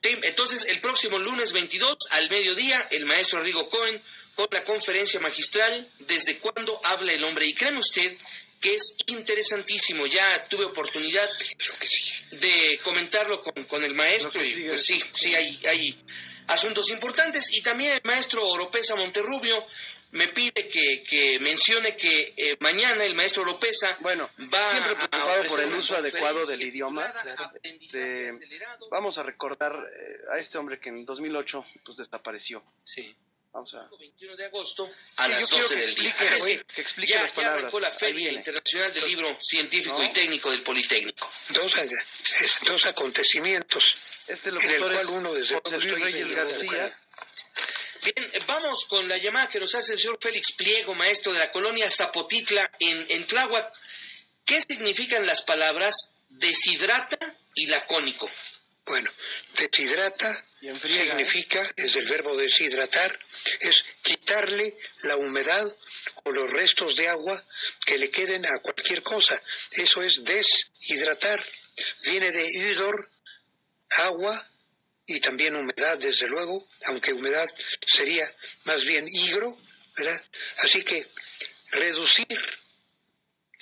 Sí, entonces el próximo lunes 22 al mediodía, el maestro Arrigo Cohen con la conferencia magistral ¿Desde cuándo habla el hombre? Y créeme usted que es interesantísimo. Ya tuve oportunidad de comentarlo con, con el maestro y pues sí, sí hay, hay asuntos importantes. Y también el maestro Oropesa Monterrubio me pide que, que mencione que eh, mañana el maestro Oropesa Bueno, va siempre a preocupado por el uso adecuado del idioma. Este, vamos a recordar eh, a este hombre que en 2008 pues desapareció. Sí. Vamos a 21 de agosto a Sí, las yo quiero 12 que del día. explique, Así es que que explique ya, las ya palabras. arrancó la Feria. Internacional del Libro Científico ¿No? y Técnico del Politécnico. Dos, dos acontecimientos. Este en el locutor cual es uno desde José Luis Reyes García. Bien, vamos con la llamada que nos hace el señor Félix Pliego, maestro de la colonia Zapotitla en, en Tláhuac. ¿Qué significan las palabras deshidrata y lacónico? Bueno, deshidrata Y enfriega, ¿eh? significa, es el verbo deshidratar, es quitarle la humedad o los restos de agua que le queden a cualquier cosa. Eso es deshidratar. Viene de hidor, agua y también humedad, desde luego, aunque humedad sería más bien higro, ¿verdad? Así que reducir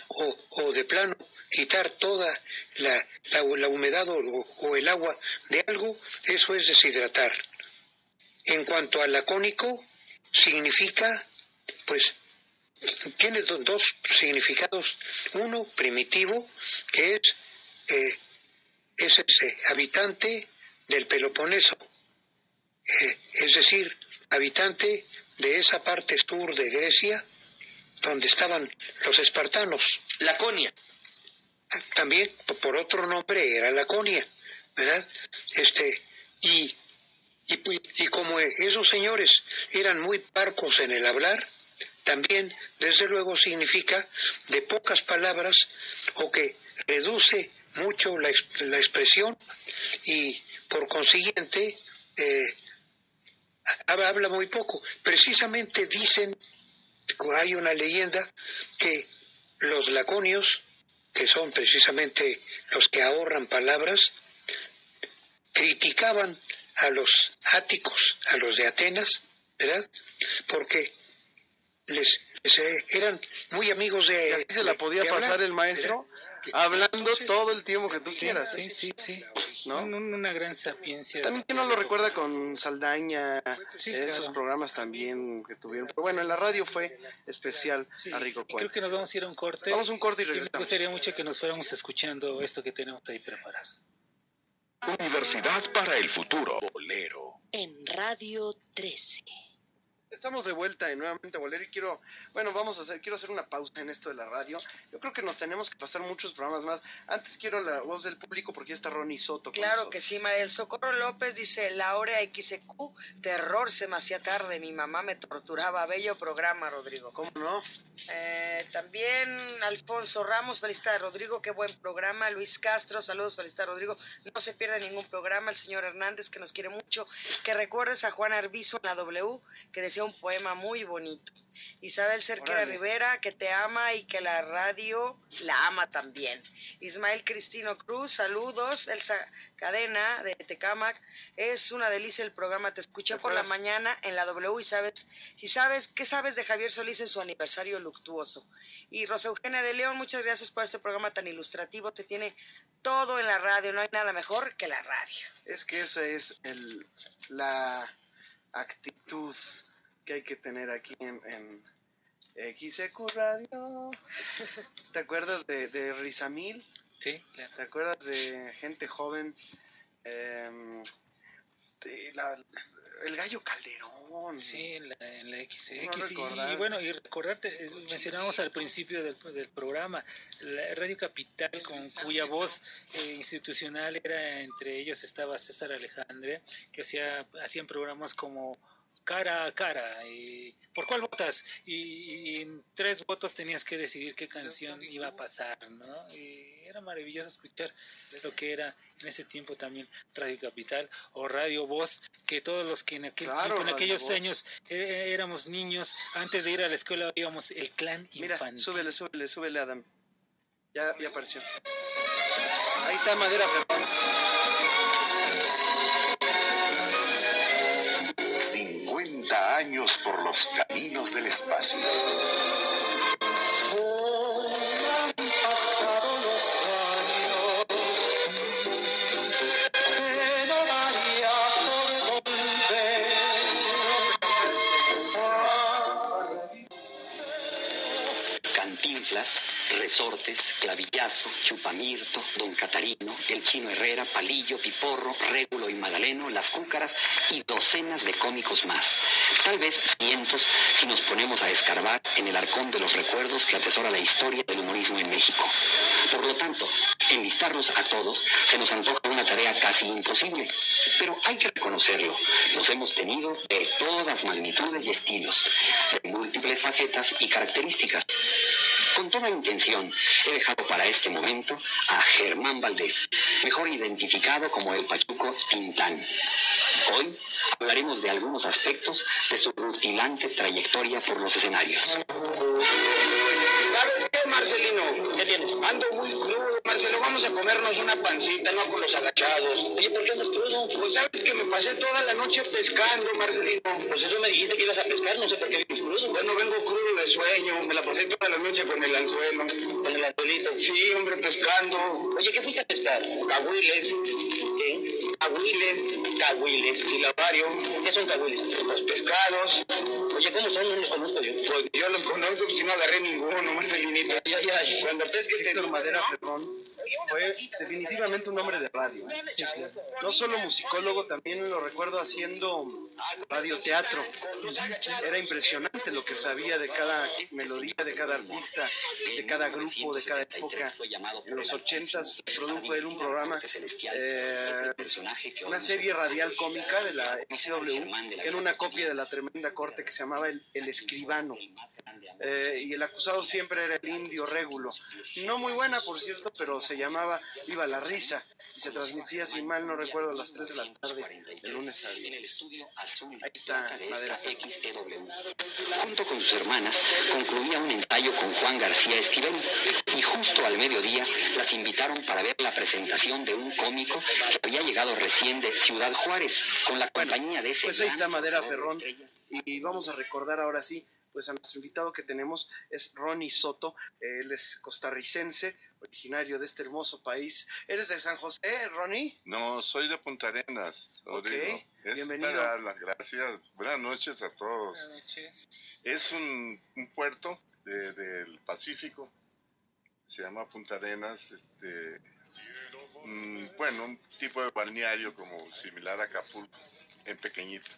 o, o de plano quitar toda la, la, la humedad o, o el agua de algo, eso es deshidratar. En cuanto al lacónico, significa, pues, tiene do- dos significados. Uno, primitivo, que es, eh, es ese habitante del Peloponeso, eh, es decir, habitante de esa parte sur de Grecia donde estaban los espartanos. Laconia. También p- por otro nombre era Laconia, ¿verdad? Este, y, y, y como esos señores eran muy parcos en el hablar, también, desde luego, significa de pocas palabras o que reduce mucho la, la expresión y, por consiguiente, eh, ha- habla muy poco. Precisamente dicen, hay una leyenda, que los laconios, que son precisamente los que ahorran palabras, criticaban a los áticos, a los de Atenas, ¿verdad? Porque les, les, eh, eran muy amigos de... Y así se la podía hablar, pasar el maestro hablando todo el tiempo que tú Sí, quieras. sí, sí, sí. ¿No? Un- un- una gran sapiencia. También que no lo recuerda con Saldaña, Sí, eh, esos claro. programas también que tuvieron. Pero bueno, en la radio fue especial Sí, a Rico y Cual. creo que nos vamos a ir a un corte. Vamos a un corte y me regresamos. gustaría mucho que nos fuéramos escuchando esto que tenemos ahí preparado. Universidad para el futuro. Bolero. En Radio 13. Estamos de vuelta y nuevamente Bolero y quiero, bueno, vamos a hacer, quiero hacer una pausa en esto de la radio. Yo creo que nos tenemos que pasar muchos programas más. Antes quiero la voz del público porque ya está Ronnie Soto. Claro nosotros. que sí, María Socorro López dice, Laura XQ, terror, se me hacía tarde, mi mamá me torturaba, bello programa, Rodrigo. ¿Cómo no? Eh, también Alfonso Ramos, felicita a Rodrigo, qué buen programa. Luis Castro, saludos, felicita a Rodrigo. No se pierde ningún programa. El señor Hernández, que nos quiere mucho. Que recuerdes a Juan Arbizo en la W, que decía un poema muy bonito. Isabel Cerquera. Rivera, que te ama y que la radio la ama también. Ismael Cristino Cruz, saludos. Elsa Cadena de Tecamac, es una delicia el programa. Te escuché ¿Te por la mañana en la W y sabes, si sabes, ¿qué sabes de Javier Solís en su aniversario luctuoso? Y Rosa Eugenia de León, muchas gracias por este programa tan ilustrativo. Se tiene todo en la radio, no hay nada mejor que la radio. Es que esa es el, la actitud que hay que tener aquí en, en, XEQ Radio. ¿Te acuerdas de, de Rizamil? Sí, claro. ¿Te acuerdas de gente joven? De la- el gallo Calderón. Sí, en la, en la XX. No y- bueno, y recordarte, eh, mencionamos al principio del, del programa, la Radio Capital, con cuya voz eh, institucional era, entre ellos estaba César Alejandre, que hacía, hacían programas como cara a cara, y ¿por cuál votas? Y, y en tres votos tenías que decidir qué canción iba a pasar, ¿no? Y era maravilloso escuchar lo que era en ese tiempo también Radio Capital o Radio Voz, que todos los que en aquel Claro, tiempo, en aquellos Voz. años eh, éramos niños, antes de ir a la escuela íbamos el clan Mira, infantil. súbele, súbele, súbele, Adam. Ya, ya apareció. Ahí está Madera Ferrón. Años por los caminos del espacio. Cantinflas, Resortes, Clavillazo, Chupamirto, Don Catarino, El Chino Herrera, Palillo, Piporro, Régulo y Magdaleno, Las Cúcaras y docenas de cómicos más. Tal vez cientos si nos ponemos a escarbar en el arcón de los recuerdos que atesora la historia del humorismo en México. Por lo tanto, enlistarlos a todos se nos antoja una tarea casi imposible. Pero hay que reconocerlo, los hemos tenido de todas magnitudes y estilos, de múltiples facetas y características. Con toda intención, he dejado para este momento a Germán Valdés, mejor identificado como el Pachuco Tintán. Hoy hablaremos de algunos aspectos de su rutilante trayectoria por los escenarios. ¿Sabes qué, Marcelino? Ando Marcelo. Vamos a comernos una pancita, no con los agachados. Oye, ¿por qué andas crudo? Pues sabes que me pasé toda la noche pescando, Marcelino. Pues eso me dijiste que ibas a pescar, no sé por qué vienes crudo. Bueno, vengo crudo de sueño. Me la pasé toda la noche con el anzuelo. ¿Con el anzuelito? Sí, hombre, pescando. Oye, ¿qué fuiste a pescar? Cahuiles. ¿Qué? Cahuiles. Cahuiles. Silabario. ¿Qué son cahuiles? Los pescados. Oye, ¿cómo son? No los conozco yo. Pues yo los conozco, si no agarré ninguno, Marcelinito. Ay, ay, ay. Cuando pesques te Héctor Madera Ferrón fue definitivamente un hombre de radio. No solo musicólogo, también lo recuerdo haciendo radioteatro. Era impresionante lo que sabía de cada melodía, de cada artista, de cada grupo, de cada época. En los ochentas produjo él un programa, eh, una serie radial cómica de la XW, que era una copia de la tremenda corte que se llamaba El, El Escribano. Eh, y el acusado siempre era el indio régulo. No muy buena, por cierto, pero se llamaba Viva la Risa y se transmitía, si mal no recuerdo, a las 3 de la tarde, de lunes a viernes. Ahí está Madera Junto con sus hermanas, concluía un ensayo con Juan García Esquivel y justo al mediodía las invitaron para ver la presentación de un cómico que había llegado recién de Ciudad Juárez con la compañía de ese Pues ahí está Madera Ferrón. Y vamos a recordar ahora sí, pues a nuestro invitado que tenemos es Ronnie Soto. Él es costarricense, originario de este hermoso país. ¿Eres de San José, Ronnie? No, soy de Punta Arenas, Rodrigo. Ok, Es bienvenido. para las gracias. Buenas noches a todos. Buenas noches. Es un, un puerto de- del Pacífico. Se llama Punta Arenas. Este, mm, bueno, un tipo de balneario como similar a Acapulco, en pequeñito.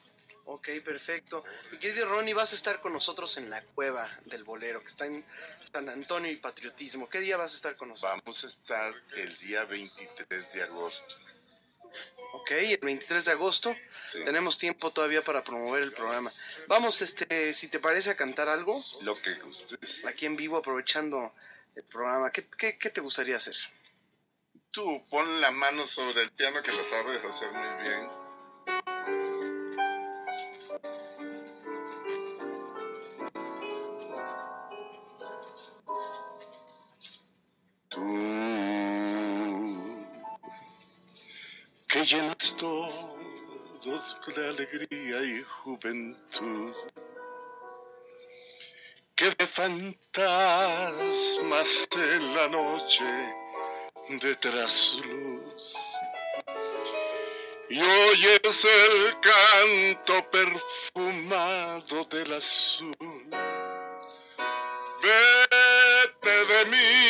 Ok, perfecto. Mi querido Ronnie, vas a estar con nosotros en la cueva del bolero, que está en San Antonio y Patriotismo. ¿Qué día vas a estar con nosotros? Vamos a estar el día 23 de agosto. Ok, el 23 de agosto. Tenemos tiempo todavía para promover el programa. Vamos, este, si te parece, a cantar algo. Lo que gustes. Aquí en vivo, aprovechando el programa. ¿Qué, qué, qué te gustaría hacer? Tú pon la mano sobre el piano que lo sabes hacer muy bien. Que llenas todos de alegría y juventud, que de fantasmas en la noche de trasluz y oyes el canto perfumado del azul. De mí.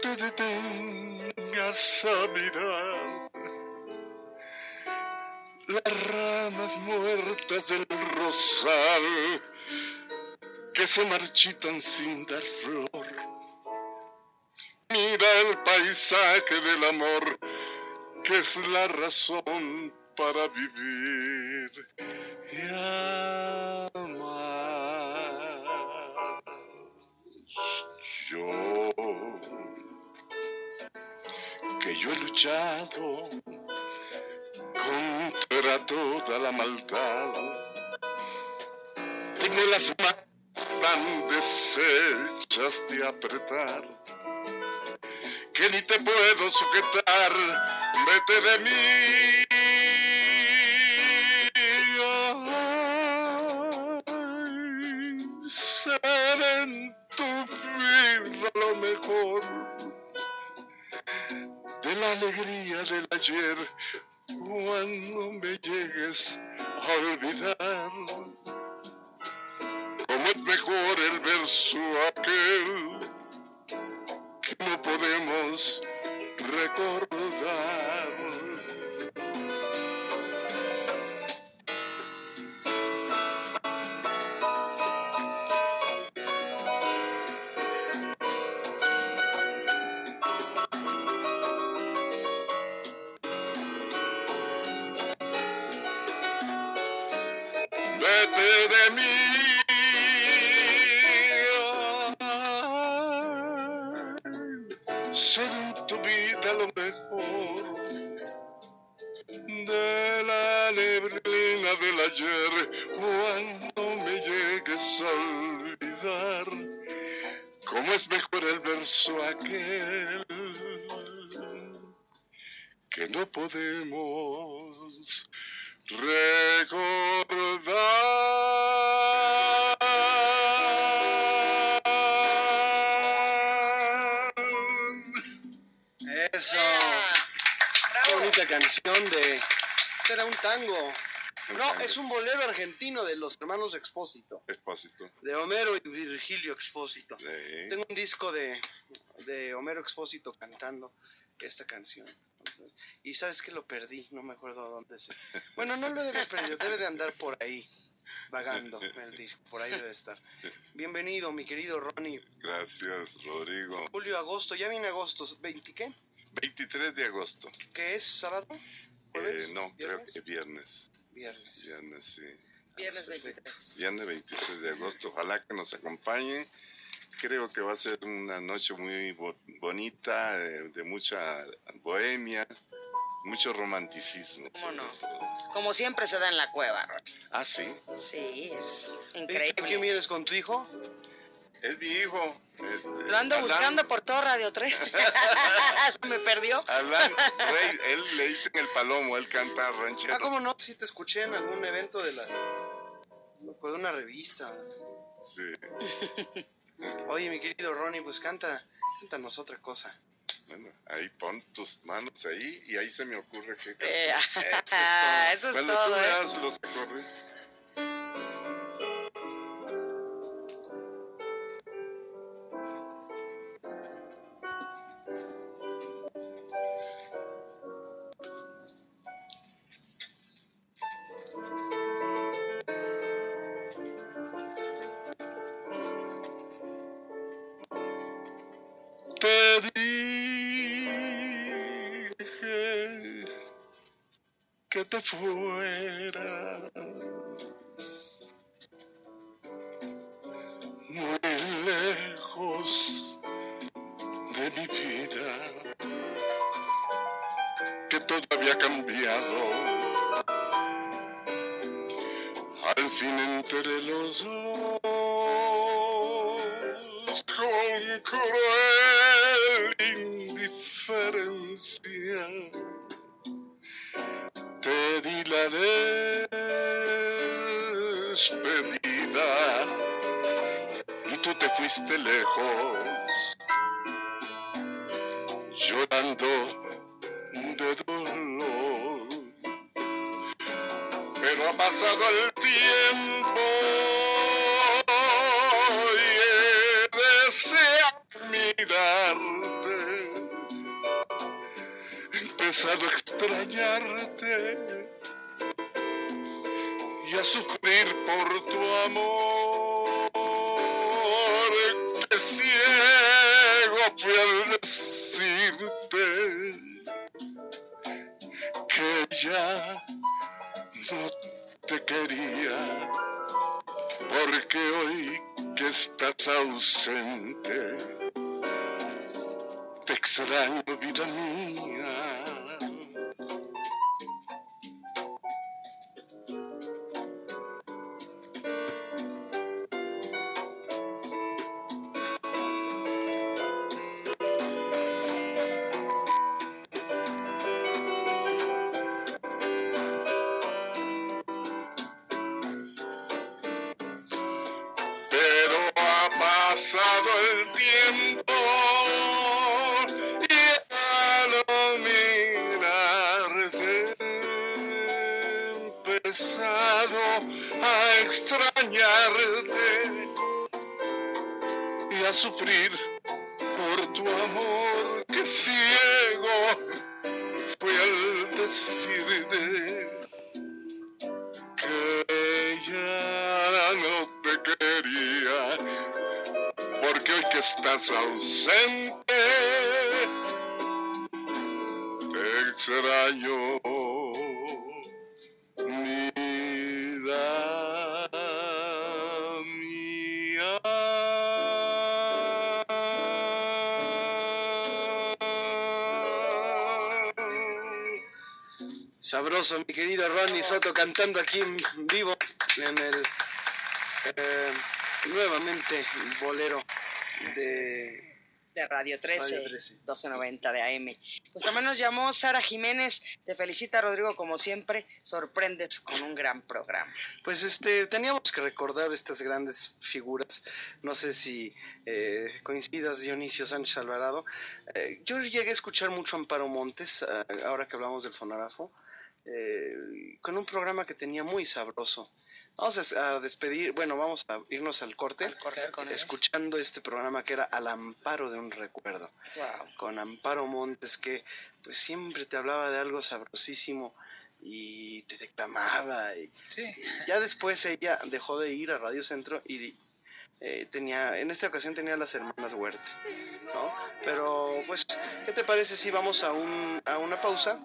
Te detengas a mirar las ramas muertas del rosal que se marchitan sin dar flor. Mira el paisaje del amor, que es la razón para vivir. Y que yo he luchado contra toda la maldad, tengo las manos tan deshechas de apretar que ni te puedo sujetar, vete de mí. Ay, ser en tu vida lo mejor la alegría del ayer cuando me llegues a olvidar. Como es mejor el verso aquel los hermanos Expósito. Expósito. De Homero y Virgilio Expósito. Sí. Tengo un disco de, de Homero Expósito cantando esta canción. Y sabes que lo perdí, no me acuerdo dónde se. Bueno, no lo debe perdido, debe de andar por ahí, vagando el disco, por ahí debe estar. Bienvenido, mi querido Ronnie. Gracias, Rodrigo. Julio, agosto, ya viene agosto, ¿20 qué? 23 de agosto. ¿Qué es? ¿Sábado? Eh, no, creo que viernes. Viernes. Viernes, sí. Viernes 23. Viernes 23 de agosto. Ojalá que nos acompañen. Creo que va a ser una noche muy bo- bonita, de mucha bohemia, mucho romanticismo. ¿Cómo no? Como siempre se da en la cueva, Ronnie. Ah, sí. Sí, es ¿Quién increíble. vienes con tu hijo? Es mi hijo. este, Lo ando Alan- buscando por todo Radio 3. Se me perdió. Alan Rey, él le dicen el palomo, él canta ranchero. Ah, ¿cómo no? Sí, te escuché en algún evento de la. Me acuerdo de una revista. Sí. Oye, mi querido Ronnie, pues canta, cántanos otra cosa. Bueno, ahí pon tus manos ahí y ahí se me ocurre que Eh, cantar. eso es Cuando todo, tú ¿eh? veas los acordes. Que te fueras muy lejos de mi vida, que todo había cambiado. Al fin entre los dos con cruel indiferencia la despedida y tú te fuiste lejos llorando de dolor. Pero ha pasado el tiempo y he deseado mirarte, he empezado a extrañarte y a sufrir por tu amor. Que ciego fui al decirte que ya no te quería, porque hoy que estás ausente, te extraño, vida mía. Mi querido Ronnie Soto cantando aquí en vivo en el eh, nuevamente bolero de de Radio 13, Radio 13. 1290 de AM. Pues también nos llamó Sara Jiménez, te felicita Rodrigo como siempre, sorprendes con un gran programa. Pues este, teníamos que recordar estas grandes figuras. No sé si eh, coincidas, Dionisio Sánchez Alvarado. Eh, yo llegué a escuchar mucho a Amparo Montes, ah, ahora que hablamos del fonógrafo, eh, con un programa que tenía muy sabroso. Vamos a, a despedir, bueno, vamos a irnos al corte, con escuchando este programa que era Al Amparo de un Recuerdo, Wow. con Amparo Montes, que pues siempre te hablaba de algo sabrosísimo y te declamaba. Y, Sí. ya después ella dejó de ir a Radio Centro y eh, tenía, en esta ocasión tenía las hermanas Huerte, ¿no? Pero pues, ¿qué te parece si vamos a, un, a una pausa?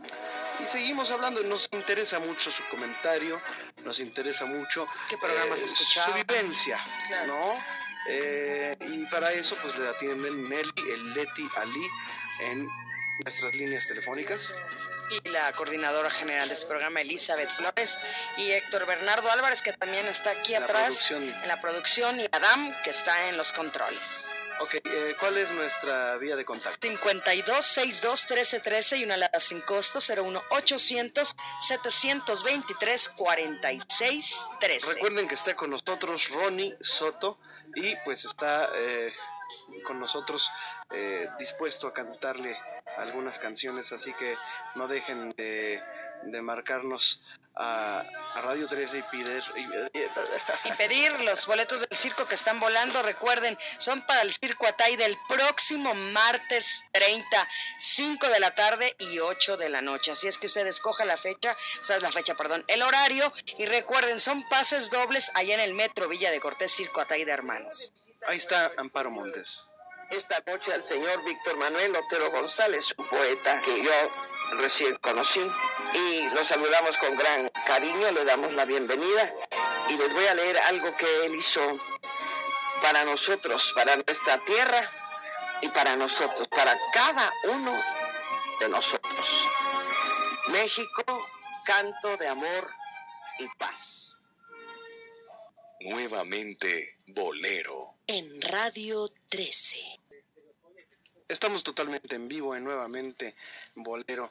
Y seguimos hablando, nos interesa mucho su comentario, nos interesa mucho ¿Qué programas eh, su vivencia, Claro. ¿no? Eh, y para eso pues le atienden Nelly, el Leti Ali en nuestras líneas telefónicas. Y la coordinadora general de este programa, Elizabeth Flores, y Héctor Bernardo Álvarez, que también está aquí En atrás en la producción, y Adam, que está en los controles. Ok, eh, ¿cuál es nuestra vía de contacto? 52 62 13 13 y una alada sin costo 01 800 723 46 13. Recuerden que está con nosotros Ronnie Soto y pues está eh, con nosotros eh, dispuesto a cantarle algunas canciones, así que no dejen de, de marcarnos a, a Radio 13 y pedir... Y pedir los boletos del circo que están volando, recuerden, son para el Circo Atay del próximo martes 30, 5 de la tarde y 8 de la noche. Así es que usted escoja la fecha, o sea, la fecha, perdón, el horario y recuerden, son pases dobles allá en el Metro Villa de Cortés, Circo Atay de Hermanos. Ahí está Amparo Montes. Esta noche al señor Víctor Manuel Otero González, un poeta que yo recién conocí, y lo saludamos con gran cariño, le damos la bienvenida y les voy a leer algo que él hizo para nosotros, para nuestra tierra y para nosotros, para cada uno de nosotros. México, canto de amor y paz. Nuevamente Bolero. En Radio 13. Estamos totalmente en vivo en nuevamente Bolero.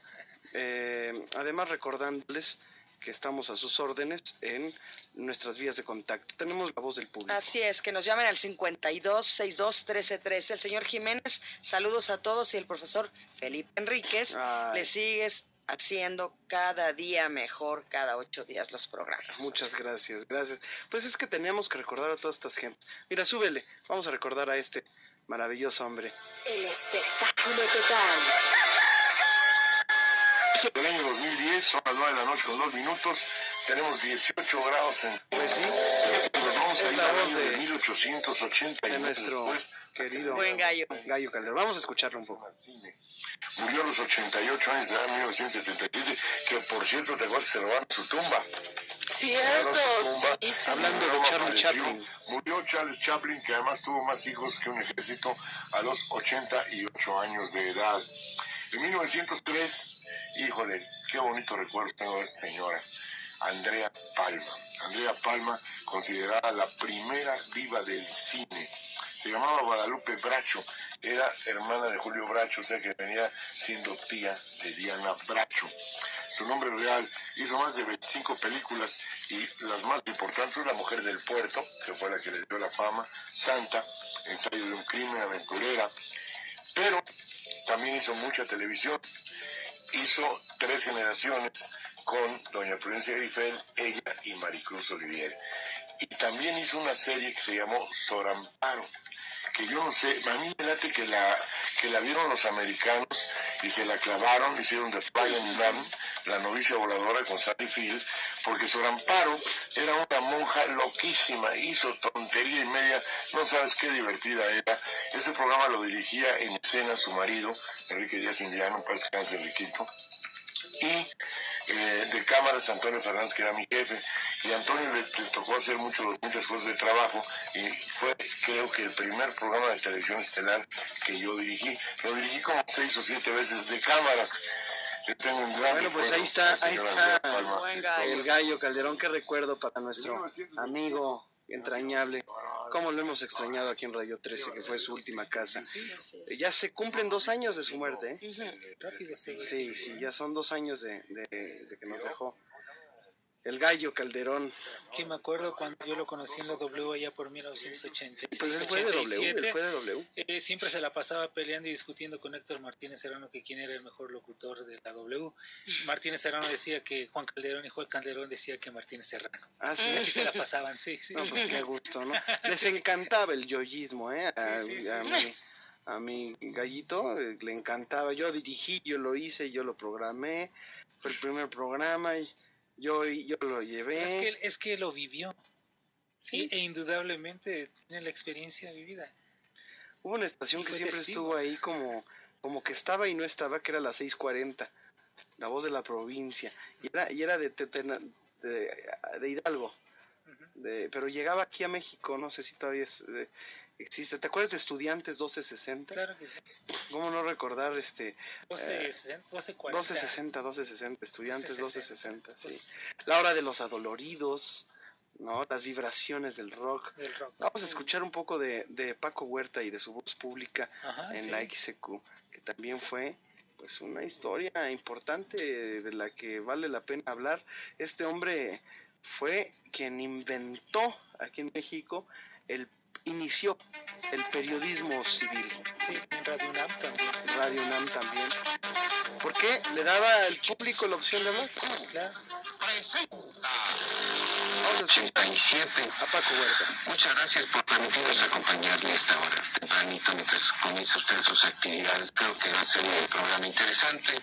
Eh, además recordándoles que estamos a sus órdenes en nuestras vías de contacto. Tenemos la voz del público. Así es, que nos llamen al 52 62 13 13. El señor Jiménez, saludos a todos y el profesor Felipe Enríquez Ay. le sigues haciendo cada día mejor, cada ocho días los programas. Muchas gracias, gracias. Pues es que teníamos que recordar a todas estas gentes. Mira, súbele. Vamos a recordar a este, Maravilloso hombre. El espectáculo total. Del año 2010, son las 9 de la noche con 2 minutos, tenemos 18 grados en... Pues sí, Nos vamos a ir la al voz año de de- 1880 de nuestro querido Buen gallo. Gallo Calderón. Vamos a escucharlo un poco. Murió a los 88 años de edad en 1977, que por cierto, te acuerdas, se robaron su tumba. Cierto, Tumba. sí, sí. Hablando de apareció. Chaplin. Murió Charles Chaplin, que además tuvo más hijos que un ejército a los 88 años de edad. En 1903, híjole, qué bonito recuerdo tengo de esta señora, Andrea Palma. Andrea Palma, considerada la primera diva del cine. Se llamaba Guadalupe Bracho, era hermana de Julio Bracho, o sea que venía siendo tía de Diana Bracho. Su nombre real hizo más de 25 películas y las más importantes fue La Mujer del Puerto, que fue la que le dio la fama, Santa, Ensayo de un Crimen, Aventurera, pero también hizo mucha televisión. Hizo tres generaciones con Doña Prudencia Grifel, ella y Maricruz Olivier. Y también hizo una serie que se llamó Soramparo, que yo no sé, a mí me late que la, que la vieron los americanos y se la clavaron, hicieron The Flying Nun, la novicia voladora con Sally Field, porque Soramparo era una monja loquísima, hizo tontería y media, no sabes qué divertida era. Ese programa lo dirigía en escena su marido, Enrique Díaz Indiano, parece que es Enriquito, y eh, de cámaras Antonio Fernández, que era mi jefe, y a Antonio le, le tocó hacer mucho, muchas cosas de trabajo, y fue creo que el primer programa de televisión estelar que yo dirigí. Lo dirigí como seis o siete veces de cámaras. Yo tengo un gran Bueno, pues ahí está, ahí está Palma. el gallo Calderón. Qué recuerdo para nuestro amigo entrañable. Cómo lo hemos extrañado aquí en Radio 13, que fue su última casa. Ya se cumplen dos años de su muerte, ¿eh? Sí, sí, ya son dos años de, de- de que nos dejó. El gallo Calderón. Que me acuerdo cuando yo lo conocí en la W allá por 1980. Pues él fue de W, él fue de W. Eh, siempre se la pasaba peleando y discutiendo con Héctor Martínez Serrano que quién era el mejor locutor de la W. Martínez Serrano decía que Juan Calderón y Juan Calderón decía que Martínez Serrano. Ah, sí. Así se la pasaban, sí, sí. No, pues qué gusto, ¿no? Les encantaba el yoyismo, ¿eh? A, Sí, a mi, a mi gallito eh, le encantaba. Yo dirigí, yo lo hice, yo lo programé. Fue el primer programa y yo, yo lo llevé. Es que, es que lo vivió. Sí, e indudablemente tiene la experiencia vivida. Hubo una estación que siempre testigo. estuvo ahí como, como que estaba y no estaba, que era la 640, la voz de la provincia. Y era, y era de, de, de Hidalgo. De- pero llegaba aquí a México, no sé si todavía es, eh, existe. ¿Te acuerdas de Estudiantes 1260? Claro que sí. ¿Cómo no recordar este 12, eh, 60, 12, 40. 1260, 1260, Estudiantes 1260, 1260, sí. La hora de los adoloridos, ¿no? Las vibraciones del rock. Del rock. Vamos a escuchar un poco de, de Paco Huerta y de su voz pública Ajá, en sí. la XQ, que también fue pues una historia importante de la que vale la pena hablar. Este hombre fue quien inventó aquí en México el inició el periodismo civil. Sí, en Radio UNAM también. Radio UNAM también. ¿Por qué? Le daba al público la opción de hablar. Claro. Vamos a escuchar 87. a Paco Huerta. Muchas gracias por permitirnos acompañarle esta hora tempranito mientras comienza usted sus actividades. Creo que va a ser un programa interesante.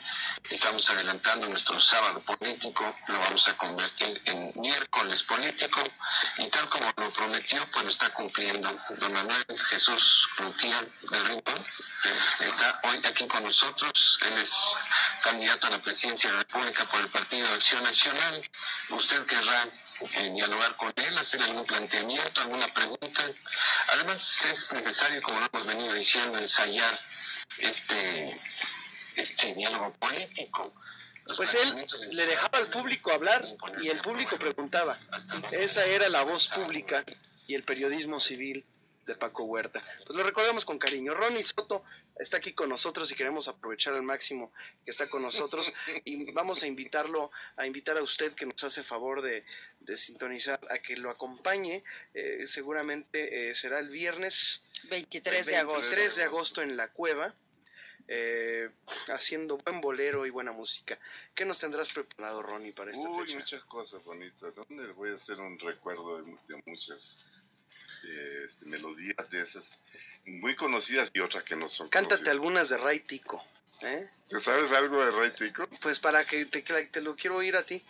Estamos adelantando nuestro sábado político, lo vamos a convertir en miércoles político y tal como lo prometió, pues lo está cumpliendo. Don Manuel Jesús Lucía del Rincón está hoy aquí con nosotros. Él es candidato a la presidencia de la República por el Partido de Acción Nacional. Usted querrá eh, dialogar con él, hacer algún planteamiento, alguna pregunta. Además es necesario, como lo hemos venido diciendo, ensayar este, este diálogo político. Pues él le dejaba al público hablar y el público preguntaba. Esa era la voz pública y el periodismo civil de Paco Huerta. Pues lo recordamos con cariño. Ronnie Soto está aquí con nosotros y queremos aprovechar al máximo que está con nosotros y vamos a invitarlo, a invitar a usted que nos hace favor de, de sintonizar, a que lo acompañe. Eh, seguramente eh, será el viernes 23 de agosto. 23 de agosto en la cueva. eh, haciendo buen bolero y buena música. ¿Qué nos tendrás preparado, Ronnie, para esta Uy, fecha? muchas cosas bonitas. ¿Dónde voy a hacer un recuerdo de muchas eh, este, melodías de esas, muy conocidas y otras que no son Cántate algunas de Ray Tico. ¿eh? ¿Te sabes algo de Ray Tico? Pues para que te, lo quiero oír a ti.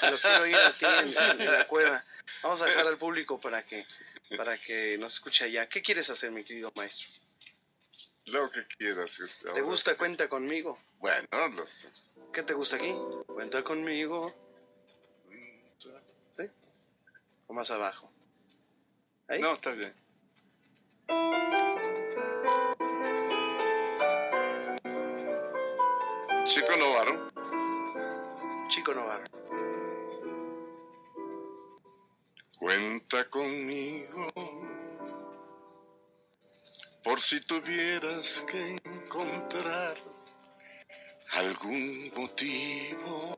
Te lo quiero oír a ti en, en la cueva. Vamos a dejar al público para que, para que nos escuche allá. ¿Qué quieres hacer, mi querido maestro? Lo que quieras. ¿Te gusta Cuenta conmigo? Bueno, los, ¿Qué te gusta aquí? Cuenta conmigo. ¿Sí? ¿O más abajo? ¿Ahí? No, está bien. Chico Novaro. Chico Novaro. Cuenta conmigo por si tuvieras que encontrar algún motivo,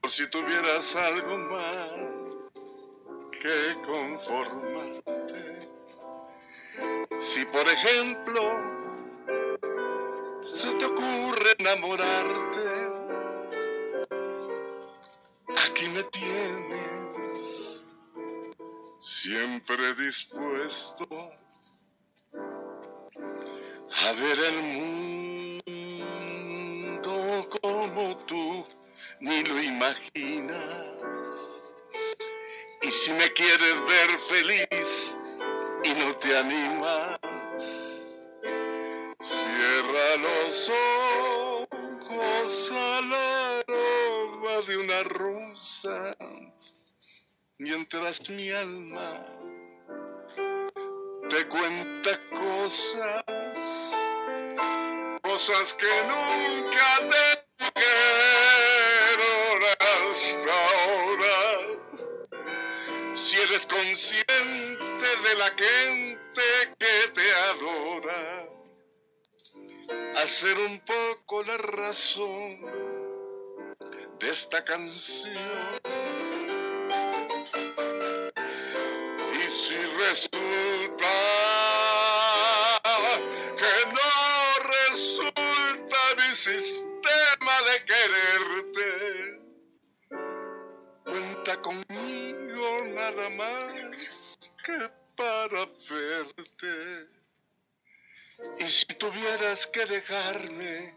por si tuvieras algo más que conformarte. Si por ejemplo se te ocurre enamorarte, aquí me tienes, siempre dispuesto a ver el mundo como tú ni lo imaginas. Y si me quieres ver feliz y no te animas, cierra los ojos al aroma de una rosa mientras mi alma te cuenta cosas, cosas que nunca te dijeron hasta ahora. Si eres consciente de la gente que te adora, hacer un poco la razón de esta canción. Y si resulta si tuvieras que dejarme,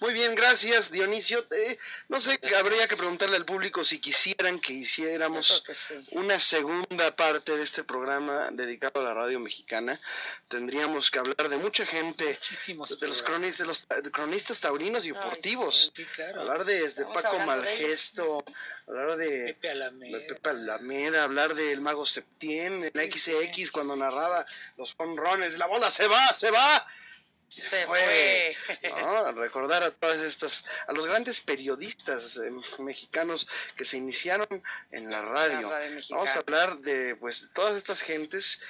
Muy bien, gracias, Dionisio. Eh, no sé, habría que preguntarle al público si quisieran que hiciéramos una segunda parte de este programa dedicado a la radio mexicana. Tendríamos que hablar de mucha gente, de los cronistas, de los ta- cronistas taurinos y deportivos. sí, claro. Hablar de, Paco hablando de. Malgesto, hablar de Pepe Alameda. de Pepe Alameda, hablar del mago Septién, en la XX cuando narraba los honrones, la bola se va, se va. Se fue. ¿no? Recordar a todas estas, a los grandes periodistas eh, mexicanos que se iniciaron en la radio. radio mexicana. Vamos a hablar de pues de todas estas gentes.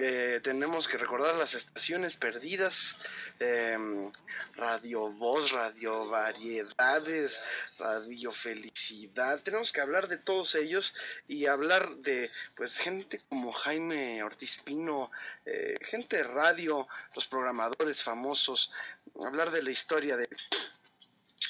Eh, tenemos que recordar las estaciones perdidas, eh, Radio Voz, Radio Variedades, Radio Felicidad. Tenemos que hablar de todos ellos y hablar de pues gente como Jaime Ortiz Pino, eh, gente de radio, los programadores famosos, hablar de la historia de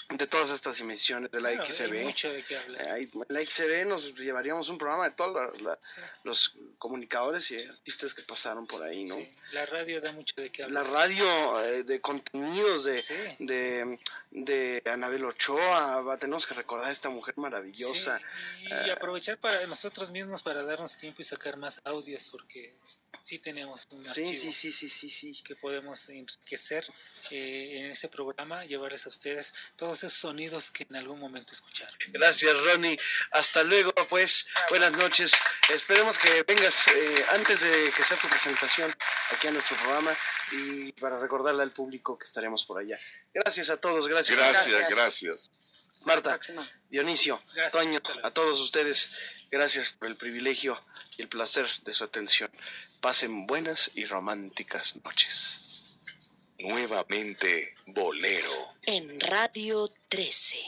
de todas estas emisiones de la Claro, hay XCB. mucho de qué hablar. Eh, ahí- la XCB nos llevaríamos un programa de todos la- la- los comunicadores y artistas que pasaron por ahí, ¿no? La radio da mucho de qué La hablar. radio eh, de contenidos de, de, de Anabel Ochoa, va, tenemos que recordar a esta mujer maravillosa. Y aprovechar para nosotros mismos para darnos tiempo y sacar más audios porque sí tenemos un archivo sí, sí, sí, sí, sí. que podemos enriquecer eh, en ese programa, llevarles a ustedes todos esos sonidos que en algún momento escucharon. Gracias, Ronnie. Hasta luego, pues. Buenas noches. Esperemos que vengas eh, antes de que sea tu presentación aquí a nuestro programa y para recordarle al público que estaremos por allá. Gracias a todos. Gracias. Gracias, gracias. Marta, Dionisio, Toño, a todos ustedes, gracias por el privilegio y el placer de su atención. Pasen buenas y románticas noches. Nuevamente Bolero. En Radio 13.